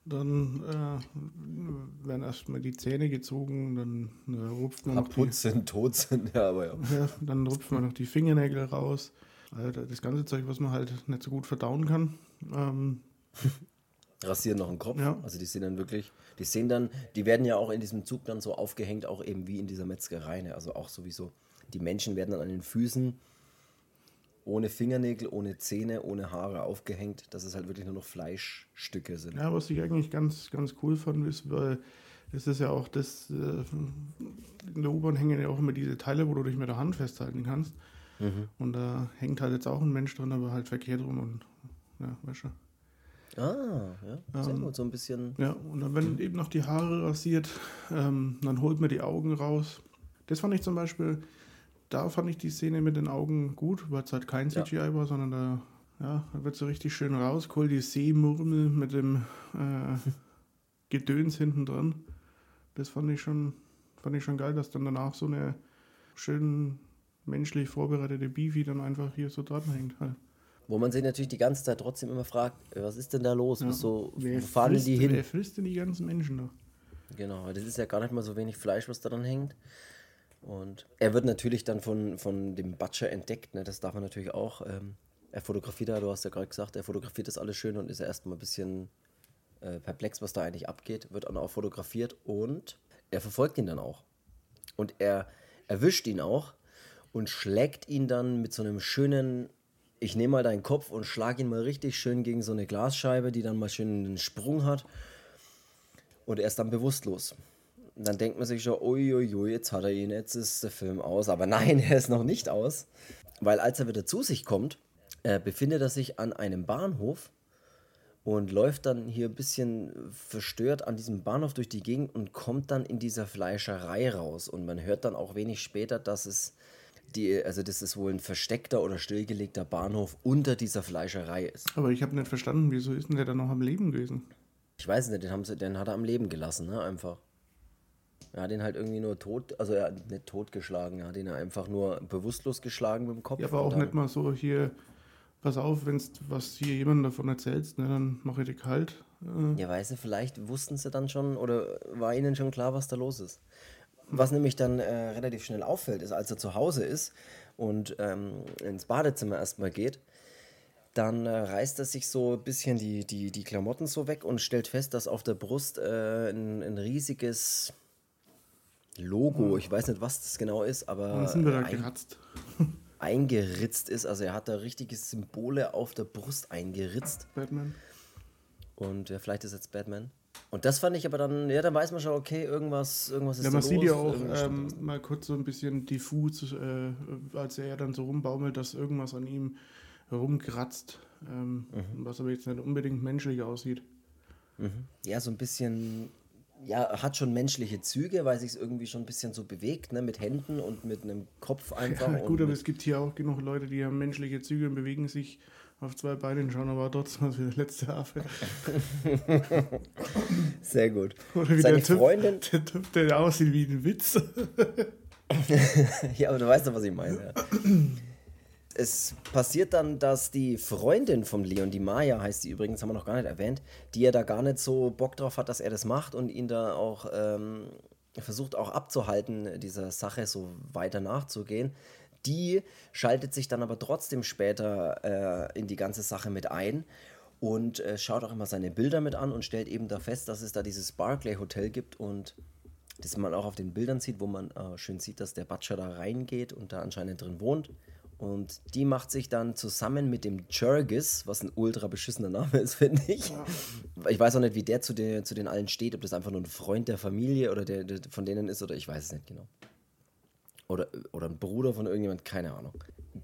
dann äh, werden erstmal die Zähne gezogen, dann äh, rupft man die, sind, tot sind, ja, aber ja. ja. Dann rupft man noch die Fingernägel raus. Also das ganze Zeug, was man halt nicht so gut verdauen kann. Ähm, Rasieren noch den Kopf. Ja. Also die sehen dann wirklich, die sehen dann, die werden ja auch in diesem Zug dann so aufgehängt, auch eben wie in dieser Metzgerei. Ne? Also auch sowieso die Menschen werden dann an den Füßen ohne Fingernägel, ohne Zähne, ohne Haare aufgehängt, dass es halt wirklich nur noch Fleischstücke sind. Ja, was ich eigentlich ganz, ganz cool fand, ist, weil es ist ja auch das, äh, in der U-Bahn hängen ja auch immer diese Teile, wo du dich mit der Hand festhalten kannst. Mhm. Und da hängt halt jetzt auch ein Mensch drin, aber halt verkehrt rum und ja, du. Ah, ja, sehr ähm, gut, so ein bisschen. Ja, und dann werden eben noch die Haare rasiert, ähm, dann holt man die Augen raus. Das fand ich zum Beispiel, da fand ich die Szene mit den Augen gut, weil es halt kein CGI ja. war, sondern da, ja, da wird so richtig schön rausgeholt, die Seemurmel mit dem äh, Gedöns hinten dran. Das fand ich schon, fand ich schon geil, dass dann danach so eine schön menschlich vorbereitete Beefy dann einfach hier so dran hängt halt. Wo man sich natürlich die ganze Zeit trotzdem immer fragt, was ist denn da los? Ja. So, wer wo fahren frisst, die hin? Wer frisst denn die ganzen Menschen da? Genau, das ist ja gar nicht mal so wenig Fleisch, was da dran hängt. Und er wird natürlich dann von, von dem Butcher entdeckt, ne? das darf man natürlich auch. Ähm, er fotografiert da, du hast ja gerade gesagt, er fotografiert das alles schön und ist ja erstmal ein bisschen äh, perplex, was da eigentlich abgeht, wird dann auch fotografiert und er verfolgt ihn dann auch. Und er erwischt ihn auch und schlägt ihn dann mit so einem schönen ich nehme mal deinen Kopf und schlage ihn mal richtig schön gegen so eine Glasscheibe, die dann mal schön einen Sprung hat. Und er ist dann bewusstlos. Dann denkt man sich schon, uiuiui, jetzt hat er ihn, jetzt ist der Film aus. Aber nein, er ist noch nicht aus. Weil als er wieder zu sich kommt, äh, befindet er sich an einem Bahnhof und läuft dann hier ein bisschen verstört an diesem Bahnhof durch die Gegend und kommt dann in dieser Fleischerei raus. Und man hört dann auch wenig später, dass es die, also das ist wohl ein versteckter oder stillgelegter Bahnhof unter dieser Fleischerei ist. Aber ich habe nicht verstanden, wieso ist denn der dann noch am Leben gewesen? Ich weiß nicht, den, haben sie, den hat er am Leben gelassen, ne? Einfach. Er hat ihn halt irgendwie nur tot, also er hat nicht totgeschlagen, er hat ihn einfach nur bewusstlos geschlagen mit dem Kopf. Ja, aber auch nicht mal so hier, pass auf, wenn was hier jemand davon erzählst, ne, dann mache ich dich kalt. Äh. Ja, weißt du, vielleicht wussten sie dann schon oder war ihnen schon klar, was da los ist. Was nämlich dann äh, relativ schnell auffällt, ist, als er zu Hause ist und ähm, ins Badezimmer erstmal geht, dann äh, reißt er sich so ein bisschen die, die, die Klamotten so weg und stellt fest, dass auf der Brust äh, ein, ein, riesiges Logo, ich weiß nicht, was das genau ist, aber sind wir da ein, geratzt. eingeritzt ist. Also er hat da richtige Symbole auf der Brust eingeritzt. Batman. Und ja, vielleicht ist jetzt Batman. Und das fand ich aber dann, ja, dann weiß man schon, okay, irgendwas, irgendwas ist ja, man da sieht ja auch ähm, mal kurz so ein bisschen diffus, äh, als er dann so rumbaumelt, dass irgendwas an ihm herumkratzt, ähm, mhm. was aber jetzt nicht unbedingt menschlich aussieht. Mhm. Ja, so ein bisschen, ja, hat schon menschliche Züge, weil sich es irgendwie schon ein bisschen so bewegt, ne, mit Händen und mit einem Kopf einfach. Ja, gut, aber es gibt hier auch genug Leute, die haben menschliche Züge und bewegen sich auf zwei Beinen schauen, aber trotzdem was wie der letzte Affe. Sehr gut. Oder wie Seine der typ, Freundin. Der Typ, der aussieht wie ein Witz. ja, aber du weißt doch, was ich meine. Ja. Es passiert dann, dass die Freundin von Leon, die Maya heißt sie übrigens, haben wir noch gar nicht erwähnt, die ja da gar nicht so Bock drauf hat, dass er das macht und ihn da auch ähm, versucht auch abzuhalten, dieser Sache so weiter nachzugehen die schaltet sich dann aber trotzdem später äh, in die ganze Sache mit ein und äh, schaut auch immer seine Bilder mit an und stellt eben da fest, dass es da dieses Barclay Hotel gibt und das man auch auf den Bildern sieht, wo man äh, schön sieht, dass der Butcher da reingeht und da anscheinend drin wohnt. Und die macht sich dann zusammen mit dem Jurgis, was ein ultra beschissener Name ist, finde ich. Ich weiß auch nicht, wie der zu, den, zu den allen steht, ob das einfach nur ein Freund der Familie oder der, der von denen ist oder ich weiß es nicht genau. Oder, oder ein Bruder von irgendjemand, keine Ahnung.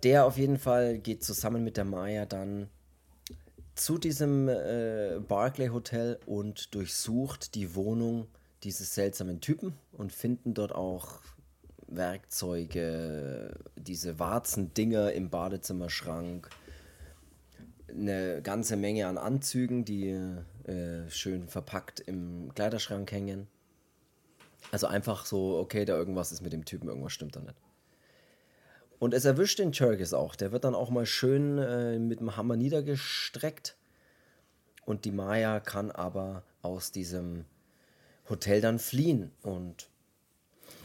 Der auf jeden Fall geht zusammen mit der Maya dann zu diesem äh, Barclay Hotel und durchsucht die Wohnung dieses seltsamen Typen und finden dort auch Werkzeuge, diese Warzendinger im Badezimmerschrank, eine ganze Menge an Anzügen, die äh, schön verpackt im Kleiderschrank hängen. Also einfach so, okay, da irgendwas ist mit dem Typen, irgendwas stimmt da nicht. Und es erwischt den Churgis auch. Der wird dann auch mal schön äh, mit dem Hammer niedergestreckt. Und die Maya kann aber aus diesem Hotel dann fliehen und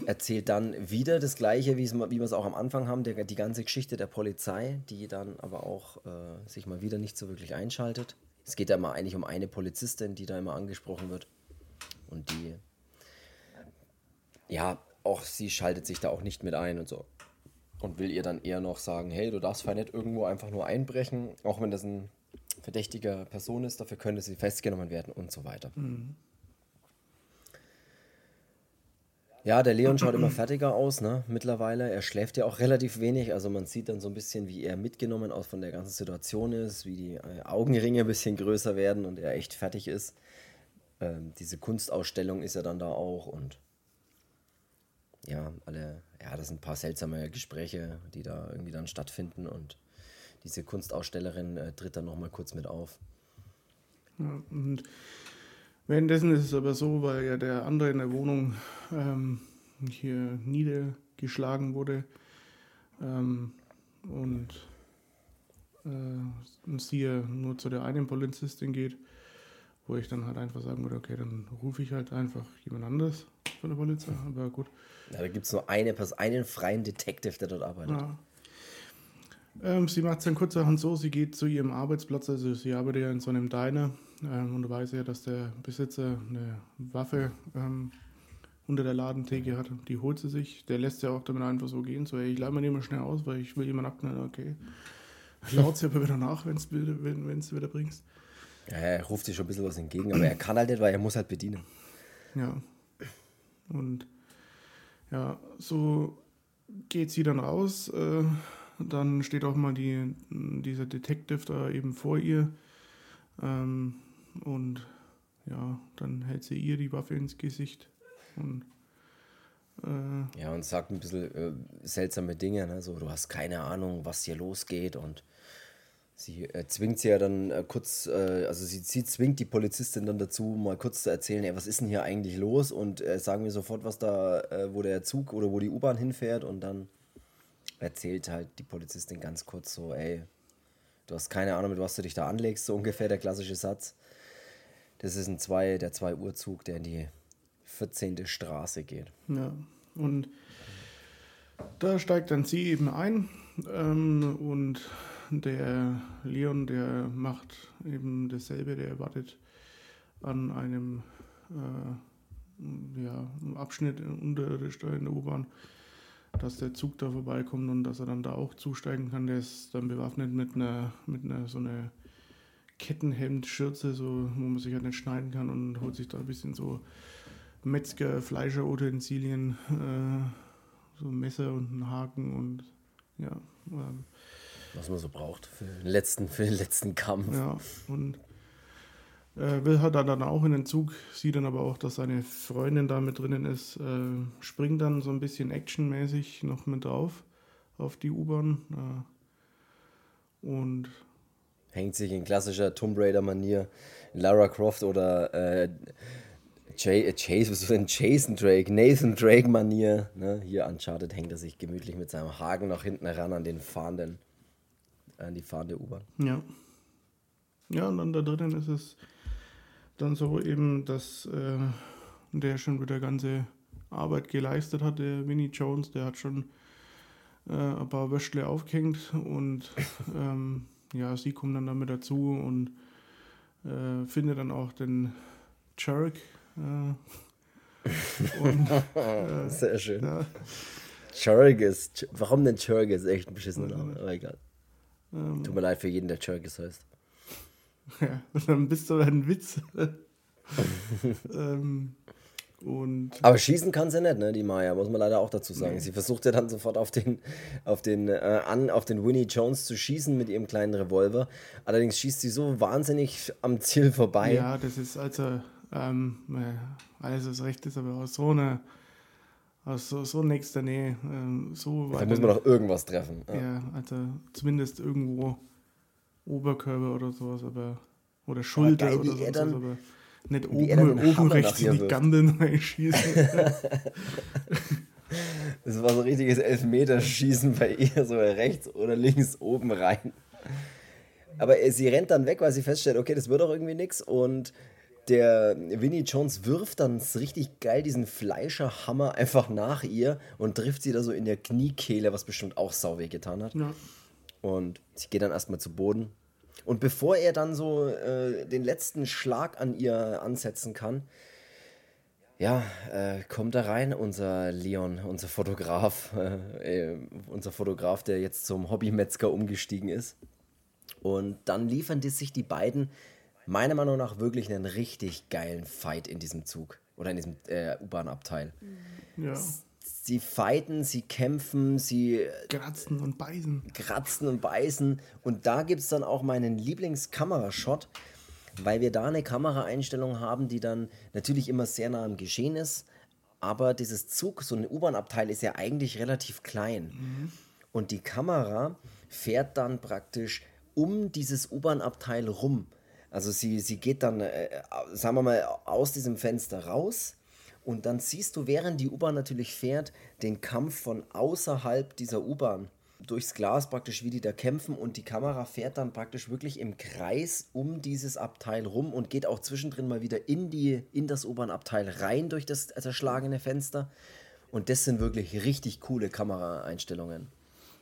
erzählt dann wieder das Gleiche, wie wir es auch am Anfang haben, der, die ganze Geschichte der Polizei, die dann aber auch äh, sich mal wieder nicht so wirklich einschaltet. Es geht ja mal eigentlich um eine Polizistin, die da immer angesprochen wird. Und die ja, auch sie schaltet sich da auch nicht mit ein und so. Und will ihr dann eher noch sagen, hey, du darfst vielleicht nicht irgendwo einfach nur einbrechen, auch wenn das ein verdächtiger Person ist, dafür könnte sie festgenommen werden und so weiter. Mhm. Ja, der Leon schaut immer fertiger aus, ne? Mittlerweile. Er schläft ja auch relativ wenig. Also man sieht dann so ein bisschen, wie er mitgenommen aus von der ganzen Situation ist, wie die äh, Augenringe ein bisschen größer werden und er echt fertig ist. Ähm, diese Kunstausstellung ist ja dann da auch und ja, alle, ja, das sind ein paar seltsame Gespräche, die da irgendwie dann stattfinden und diese Kunstausstellerin äh, tritt dann nochmal kurz mit auf. Und währenddessen ist es aber so, weil ja der andere in der Wohnung ähm, hier niedergeschlagen wurde ähm, und äh, sie ja nur zu der einen Polizistin geht, wo ich dann halt einfach sagen würde, okay, dann rufe ich halt einfach jemand anderes von der Polizei, aber gut. Ja, da gibt es nur eine, einen freien Detective, der dort arbeitet. Ja. Ähm, sie macht es dann kurzerhand so, sie geht zu ihrem Arbeitsplatz, also sie arbeitet ja in so einem Diner ähm, und weiß ja, dass der Besitzer eine Waffe ähm, unter der Ladentheke hat. Die holt sie sich, der lässt ja auch damit einfach so gehen, so, ey, ich leih mir den mal schnell aus, weil ich will jemanden abknallen, okay. Laut sie aber wieder nach, wenn's, wenn du wieder bringst. Ja, er ruft sich schon ein bisschen was entgegen, aber er kann halt nicht, weil er muss halt bedienen. Ja. Und ja, so geht sie dann raus. Äh, dann steht auch mal die, dieser Detective da eben vor ihr. Ähm, und ja, dann hält sie ihr die Waffe ins Gesicht. Und, äh, ja, und sagt ein bisschen äh, seltsame Dinge. Ne? So, du hast keine Ahnung, was hier losgeht. Und sie äh, zwingt sie ja dann äh, kurz, äh, also sie, sie zwingt die Polizistin dann dazu, mal kurz zu erzählen, ey, was ist denn hier eigentlich los? Und äh, sagen wir sofort, was da, wo der Zug oder wo die U-Bahn hinfährt. Und dann erzählt halt die Polizistin ganz kurz so, ey, du hast keine Ahnung, mit was du dich da anlegst, so ungefähr der klassische Satz. Das ist ein zwei, der 2 Uhr Zug, der in die 14. Straße geht. Ja, und da steigt dann sie eben ein ähm, und der Leon, der macht eben dasselbe, der wartet an einem äh, ja, Abschnitt unterirdisch in der U-Bahn, dass der Zug da vorbeikommt und dass er dann da auch zusteigen kann. Der ist dann bewaffnet mit einer, mit einer so einer Kettenhemd-Schürze, so, wo man sich halt nicht schneiden kann und holt sich da ein bisschen so Metzger, Fleischer-Utensilien, äh, so ein Messer und einen Haken und ja. Ähm, was man so braucht für den letzten, für den letzten Kampf. Ja, und äh, will halt dann auch in den Zug, sieht dann aber auch, dass seine Freundin da mit drinnen ist, äh, springt dann so ein bisschen actionmäßig noch mit drauf auf die U-Bahn äh, und hängt sich in klassischer Tomb Raider-Manier Lara Croft oder äh, Jay, äh, Chase, was ist denn Jason Drake, Nathan Drake-Manier. Ne? Hier Uncharted hängt er sich gemütlich mit seinem Haken nach hinten heran an den fahrenden an die fahrende U-Bahn. Ja. Ja, und dann da drinnen ist es dann so eben, dass äh, der schon wieder ganze Arbeit geleistet hat, der Winnie Jones, der hat schon äh, ein paar Wäschle aufgehängt und ähm, ja, sie kommt dann damit dazu und äh, findet dann auch den Jerk. Äh, und, äh, Sehr schön. Ja. Churgus. Warum denn Churgus? Echt ein beschissener Name, aber egal. Ähm, Tut mir leid für jeden, der Churkis heißt. Ja, dann bist du ein Witz. ähm, und Aber schießen kann sie nicht, ne, die Maya, muss man leider auch dazu sagen. Nee. Sie versucht ja dann sofort auf den, auf den, äh, an, auf den Winnie Jones zu schießen mit ihrem kleinen Revolver. Allerdings schießt sie so wahnsinnig am Ziel vorbei. Ja, das ist also, ähm, alles was recht ist, aber aus so einer also so, so nächster Nähe. Ähm, so da muss man doch irgendwas treffen. Ja. ja. also zumindest irgendwo Oberkörper oder sowas, aber oder Schulter geil, oder sowas, dann, aber nicht oben, oben rechts in die Gandeln reinschießen. das war so ein richtiges Elfmeterschießen bei ihr, so rechts oder links oben rein. Aber sie rennt dann weg, weil sie feststellt, okay, das wird doch irgendwie nichts und der Winnie Jones wirft dann richtig geil diesen Fleischerhammer einfach nach ihr und trifft sie da so in der Kniekehle, was bestimmt auch sau weh getan hat. Ja. Und sie geht dann erstmal zu Boden. Und bevor er dann so äh, den letzten Schlag an ihr ansetzen kann, ja, äh, kommt da rein, unser Leon, unser Fotograf, äh, äh unser Fotograf, der jetzt zum Hobbymetzger umgestiegen ist. Und dann liefern die sich die beiden meiner Meinung nach wirklich einen richtig geilen Fight in diesem Zug oder in diesem äh, U-Bahn-Abteil. Ja. Sie fighten, sie kämpfen, sie Kratzen und beißen. kratzen und beißen. Und da gibt es dann auch meinen Lieblingskamerashot, weil wir da eine Kameraeinstellung haben, die dann natürlich immer sehr nah am Geschehen ist. Aber dieses Zug, so ein U-Bahn-Abteil ist ja eigentlich relativ klein. Und die Kamera fährt dann praktisch um dieses U-Bahn-Abteil rum. Also sie, sie geht dann, äh, sagen wir mal, aus diesem Fenster raus und dann siehst du, während die U-Bahn natürlich fährt, den Kampf von außerhalb dieser U-Bahn. Durchs Glas praktisch, wie die da kämpfen und die Kamera fährt dann praktisch wirklich im Kreis um dieses Abteil rum und geht auch zwischendrin mal wieder in, die, in das U-Bahn-Abteil rein durch das zerschlagene Fenster. Und das sind wirklich richtig coole Kameraeinstellungen.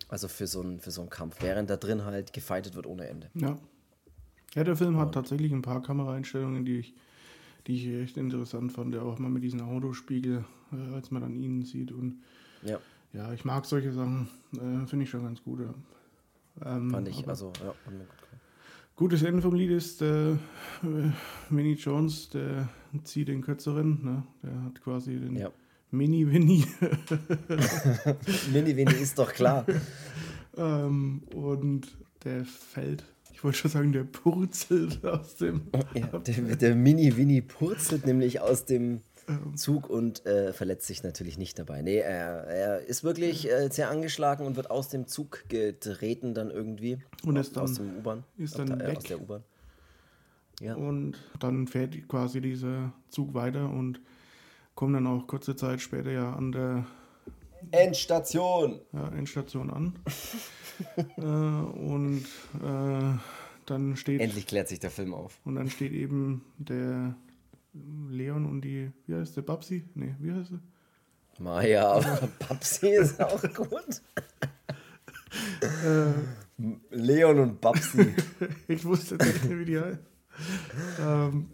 Also für so einen, für so einen Kampf, während da drin halt gefightet wird ohne Ende. Ja. Ja, der Film hat tatsächlich ein paar Kameraeinstellungen, die ich, die ich echt interessant fand. Auch mal mit diesem Autospiegel, äh, als man dann ihn sieht. Und Ja, ja, ich mag solche Sachen. Äh, Finde ich schon ganz gut. Ja. Ähm, fand ich. Also, ja, hat mir gut. Gutes Ende vom Lied ist, äh, Minnie Jones, der zieht den kürzeren. Ne? Der hat quasi den Ja. Mini-Winnie. Mini Winnie ist doch klar. ähm, und der fällt, ich wollte schon sagen, der purzelt aus dem. Ja, der, der Mini Winnie purzelt nämlich aus dem Zug und äh, verletzt sich natürlich nicht dabei. Nee, er, er ist wirklich äh, sehr angeschlagen und wird aus dem Zug getreten dann irgendwie. Und aus, ist dann- aus dem U-Bahn. ist dann äh, weg. Aus der U-Bahn. Ja. Und dann fährt quasi dieser Zug weiter und kommt dann auch kurze Zeit später ja an der Endstation! ja, Endstation an. äh, und äh, dann steht Endlich klärt sich der Film auf. und dann steht eben der Leon und die, wie heißt der, Babsi? Nee, wie heißt er? Maja, aber Babsi ist auch gut. Leon und Babsi. Ich wusste nicht wie die heißt. ähm,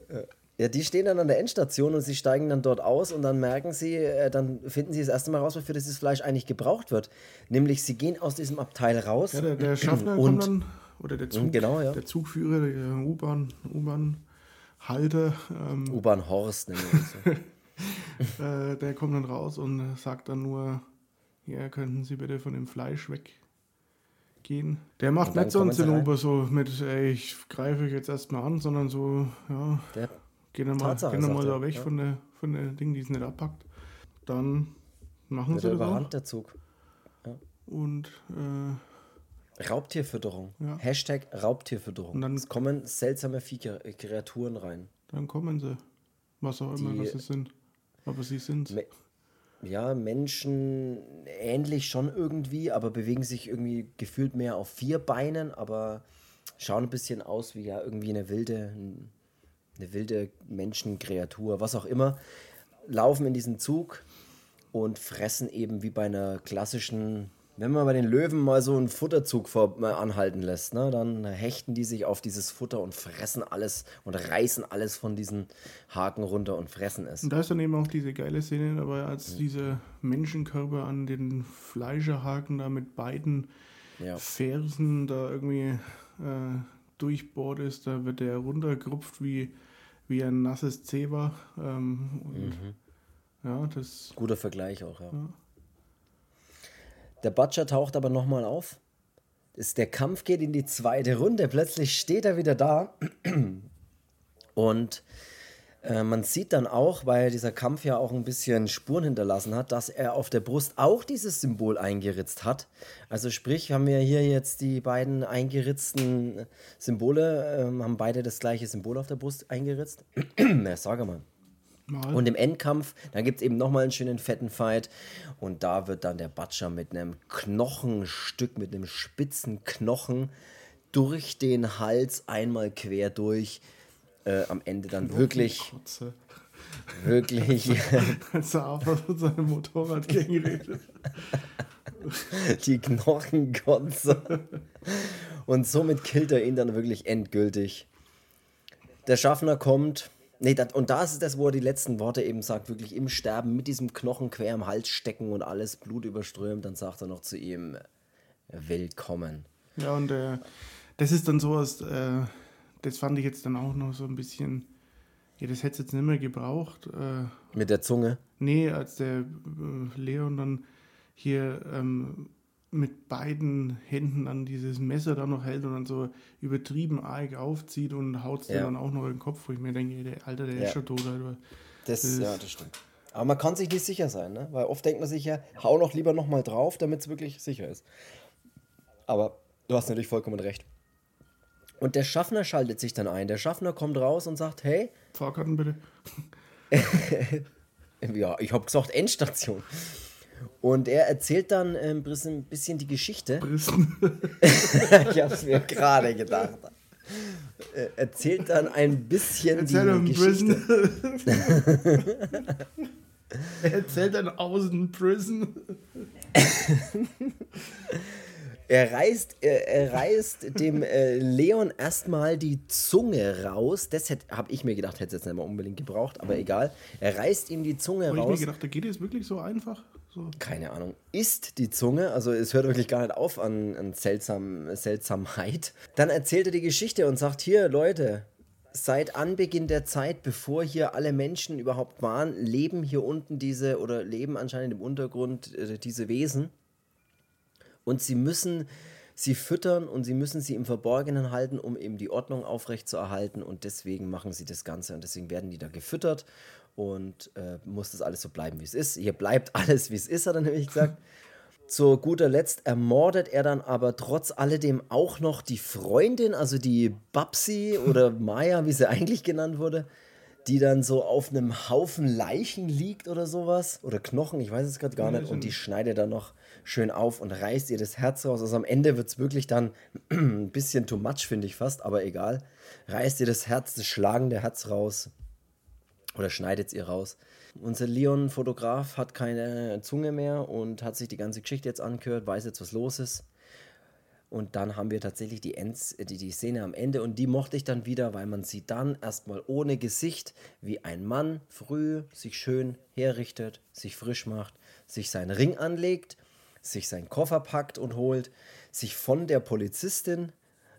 Ja, die stehen dann an der Endstation und sie steigen dann dort aus und dann merken sie, äh, dann finden sie das erste Mal raus, wofür dieses Fleisch eigentlich gebraucht wird. Nämlich sie gehen aus diesem Abteil raus. ja, der, der Schaffner und kommt dann, oder der Zug, genau, ja. der Zugführer, der U-Bahn, U-Bahn-Halter, ähm, U-Bahn Horst nennen wir das so. äh, der kommt dann raus und sagt dann nur, ja, könnten Sie bitte von dem Fleisch weggehen. Der macht nicht so einen. Zinnober so mit, ey, ich greife euch jetzt erstmal an, sondern so, ja, Der, Geh dann mal, Tatsache, geh dann mal sagt da weg ja. von der, von der Ding, die es nicht abpackt. Dann machen wird sie das überrannt, der Zug. Und äh, Raubtierfütterung. Ja. Hashtag Raubtierfütterung. Und dann- es kommen seltsame Viecher, Kreaturen rein. dann kommen sie. Was auch immer Die- das sind. Aber sie sind Me ja, Menschen ähnlich schon irgendwie, aber bewegen sich irgendwie gefühlt mehr auf vier Beinen, aber schauen ein bisschen aus wie ja irgendwie eine wilde, eine wilde Menschenkreatur, was auch immer. Laufen in diesen Zug und fressen eben wie bei einer klassischen, wenn man bei den Löwen mal so einen Futterzug vor, mal anhalten lässt, ne, dann hechten die sich auf dieses Futter und fressen alles und reißen alles von diesen Haken runter und fressen es. Und da ist dann eben auch diese geile Szene dabei, als dieser Menschenkörper an den Fleischerhaken da mit beiden Ja. Fersen da irgendwie äh, durchbohrt ist. Da wird der runtergerupft wie, wie ein nasses Zewa. Ähm, Mhm. ja, das Guter Vergleich auch, ja. Ja. Der Butcher taucht aber nochmal auf. Ist, der Kampf geht in die zweite Runde. Plötzlich steht er wieder da. Und äh, man sieht dann auch, weil dieser Kampf ja auch ein bisschen Spuren hinterlassen hat, dass er auf der Brust auch dieses Symbol eingeritzt hat. Also sprich, haben wir hier jetzt die beiden eingeritzten Symbole, ähm, haben beide das gleiche Symbol auf der Brust eingeritzt. Na, sage mal. mal. Und im Endkampf, da gibt es eben nochmal einen schönen fetten Fight. Und da wird dann der Butcher mit einem Knochenstück, mit einem spitzen Knochen durch den Hals einmal quer durch. Äh, am Ende dann wirklich, Kotze. wirklich Als er einfach von seinem Motorrad gegen redet. die Knochenkotze. Und somit killt er ihn dann wirklich endgültig. Der Schaffner kommt. Nee, dat, und da ist das, wo er die letzten Worte eben sagt, wirklich im Sterben, mit diesem Knochen quer im Hals stecken und alles Blut überströmt. Dann sagt er noch zu ihm, willkommen. Ja, und äh, das ist dann sowas, äh, das fand ich jetzt dann auch noch so ein bisschen Ja, das hätte es jetzt nicht mehr gebraucht. Äh, Mit der Zunge? Nee, als der äh, Leon dann hier ähm, mit beiden Händen an dieses Messer da noch hält und dann so übertrieben arg aufzieht und haut es ja. dann auch noch in den Kopf, wo ich mir denke, der Alter, der ja. ist schon tot. Alter. Das, das, ja, das stimmt. Aber man kann sich nicht sicher sein, ne? weil oft denkt man sich ja, hau noch lieber nochmal drauf, damit es wirklich sicher ist. Aber du hast natürlich vollkommen recht. Und der Schaffner schaltet sich dann ein. Der Schaffner kommt raus und sagt, hey. Fahrkarten bitte. ja, ich habe gesagt Endstation. Und er erzählt dann ähm, ein bisschen die Geschichte. ich habe es mir gerade gedacht. Er erzählt dann ein bisschen Erzähl die Geschichte. er erzählt dann außen Prison. Er reißt, er, er reißt dem äh, Leon erstmal die Zunge raus. Das habe ich mir gedacht, hätte es jetzt nicht mal unbedingt gebraucht, aber egal. Er reißt ihm die Zunge Hab raus. Ich mir gedacht, da geht es wirklich so einfach. So. Keine Ahnung. Ist die Zunge, also es hört wirklich gar nicht auf an, an Seltsam, Seltsamheit. Dann erzählt er die Geschichte und sagt: Hier, Leute, seit Anbeginn der Zeit, bevor hier alle Menschen überhaupt waren, leben hier unten diese oder leben anscheinend im Untergrund äh, diese Wesen. Und sie müssen sie füttern und sie müssen sie im Verborgenen halten, um eben die Ordnung aufrechtzuerhalten. Und deswegen machen sie das Ganze und deswegen werden die da gefüttert und äh, muss das alles so bleiben, wie es ist. Hier bleibt alles, wie es ist, hat er nämlich gesagt. Zu guter Letzt ermordet er dann aber trotz alledem auch noch die Freundin, also die Babsi oder Maya, wie sie eigentlich genannt wurde, die dann so auf einem Haufen Leichen liegt oder sowas. Oder Knochen, ich weiß es gerade gar nicht. Und die schneidet dann noch schön auf und reißt ihr das Herz raus. Also am Ende wird es wirklich dann ein bisschen too much, finde ich fast, aber egal. Reißt ihr das Herz, das schlagende Herz raus oder schneidet es ihr raus. Unser Leon-Fotograf hat keine Zunge mehr und hat sich die ganze Geschichte jetzt angehört, weiß jetzt, was los ist. Und dann haben wir tatsächlich die, Ends, die, die Szene am Ende und die mochte ich dann wieder, weil man sieht dann erstmal ohne Gesicht, wie ein Mann früh sich schön herrichtet, sich frisch macht, sich seinen Ring anlegt sich seinen Koffer packt und holt, sich von der Polizistin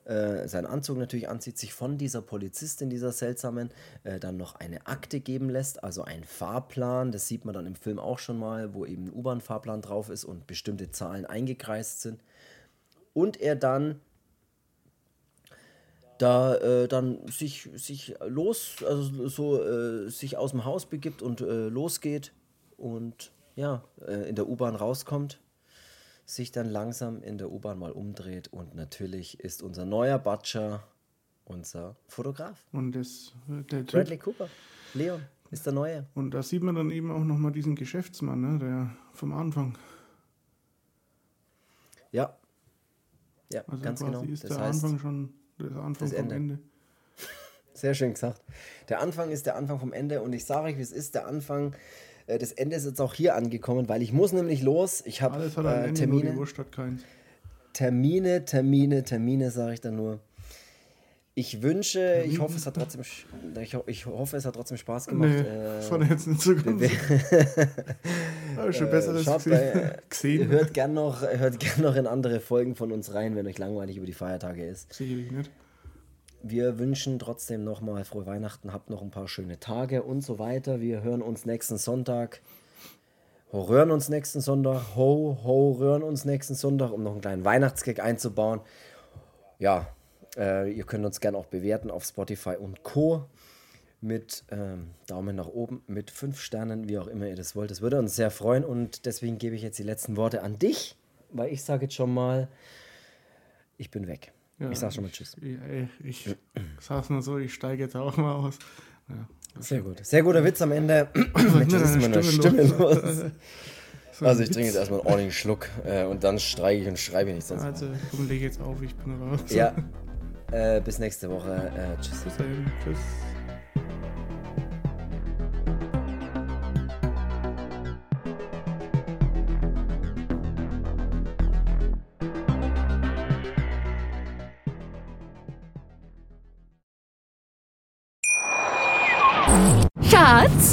äh, seinen Anzug natürlich anzieht, sich von dieser Polizistin, dieser seltsamen, äh, dann noch eine Akte geben lässt, also ein Fahrplan, das sieht man dann im Film auch schon mal, wo eben ein U-Bahn-Fahrplan drauf ist und bestimmte Zahlen eingekreist sind. Und er dann da äh, dann sich, sich los, also so äh, sich aus dem Haus begibt und äh, losgeht und ja, äh, in der U-Bahn rauskommt sich dann langsam in der U-Bahn mal umdreht und natürlich ist unser neuer Butcher unser Fotograf. Und das, der typ, Bradley Cooper, Leon, ist der Neue. Und da sieht man dann eben auch nochmal diesen Geschäftsmann, ne, der vom Anfang. Ja. Ja, also ganz genau. ist das der heißt, Anfang schon der Anfang vom Ende. Ende. Sehr schön gesagt. Der Anfang ist der Anfang vom Ende und ich sage euch, wie es ist, der Anfang äh, das Ende ist jetzt auch hier angekommen, weil ich muss nämlich los. Ich habe äh, Termine. Termine, Termine, Termine, sage ich dann nur. Ich wünsche, ich hoffe, es hat trotzdem, ich, ich hoffe, es hat trotzdem Spaß gemacht. Nee, äh, von jetzt nicht so ganz. Habe schon besseres äh, gesehen. Hört gerne noch, gern noch in andere Folgen von uns rein, wenn euch langweilig über die Feiertage ist. Sicherlich nicht. Wir wünschen trotzdem nochmal frohe Weihnachten, habt noch ein paar schöne Tage und so weiter. Wir hören uns nächsten Sonntag. Ho, uns nächsten Sonntag. Ho, ho, röhren uns nächsten Sonntag, um noch einen kleinen Weihnachtsgag einzubauen. Ja, äh, ihr könnt uns gerne auch bewerten auf Spotify und Co. Mit ähm, Daumen nach oben, mit fünf Sternen, wie auch immer ihr das wollt. Das würde uns sehr freuen und deswegen gebe ich jetzt die letzten Worte an dich, weil ich sage jetzt schon mal, ich bin weg. Ja, ich sag schon mal Tschüss. Ich, ich sag's nur so, ich steige jetzt auch mal aus. Ja, Sehr gut. Sehr guter Witz am Ende. Mensch, ist meine Stimme, los. Also ich trinke jetzt erstmal einen ordentlichen Schluck äh, und dann streike ich und schreibe nichts sonst. Also komm, leg jetzt auf, ich bin raus. Ja. Äh, bis nächste Woche. Äh, tschüss. Bis dahin. Tschüss.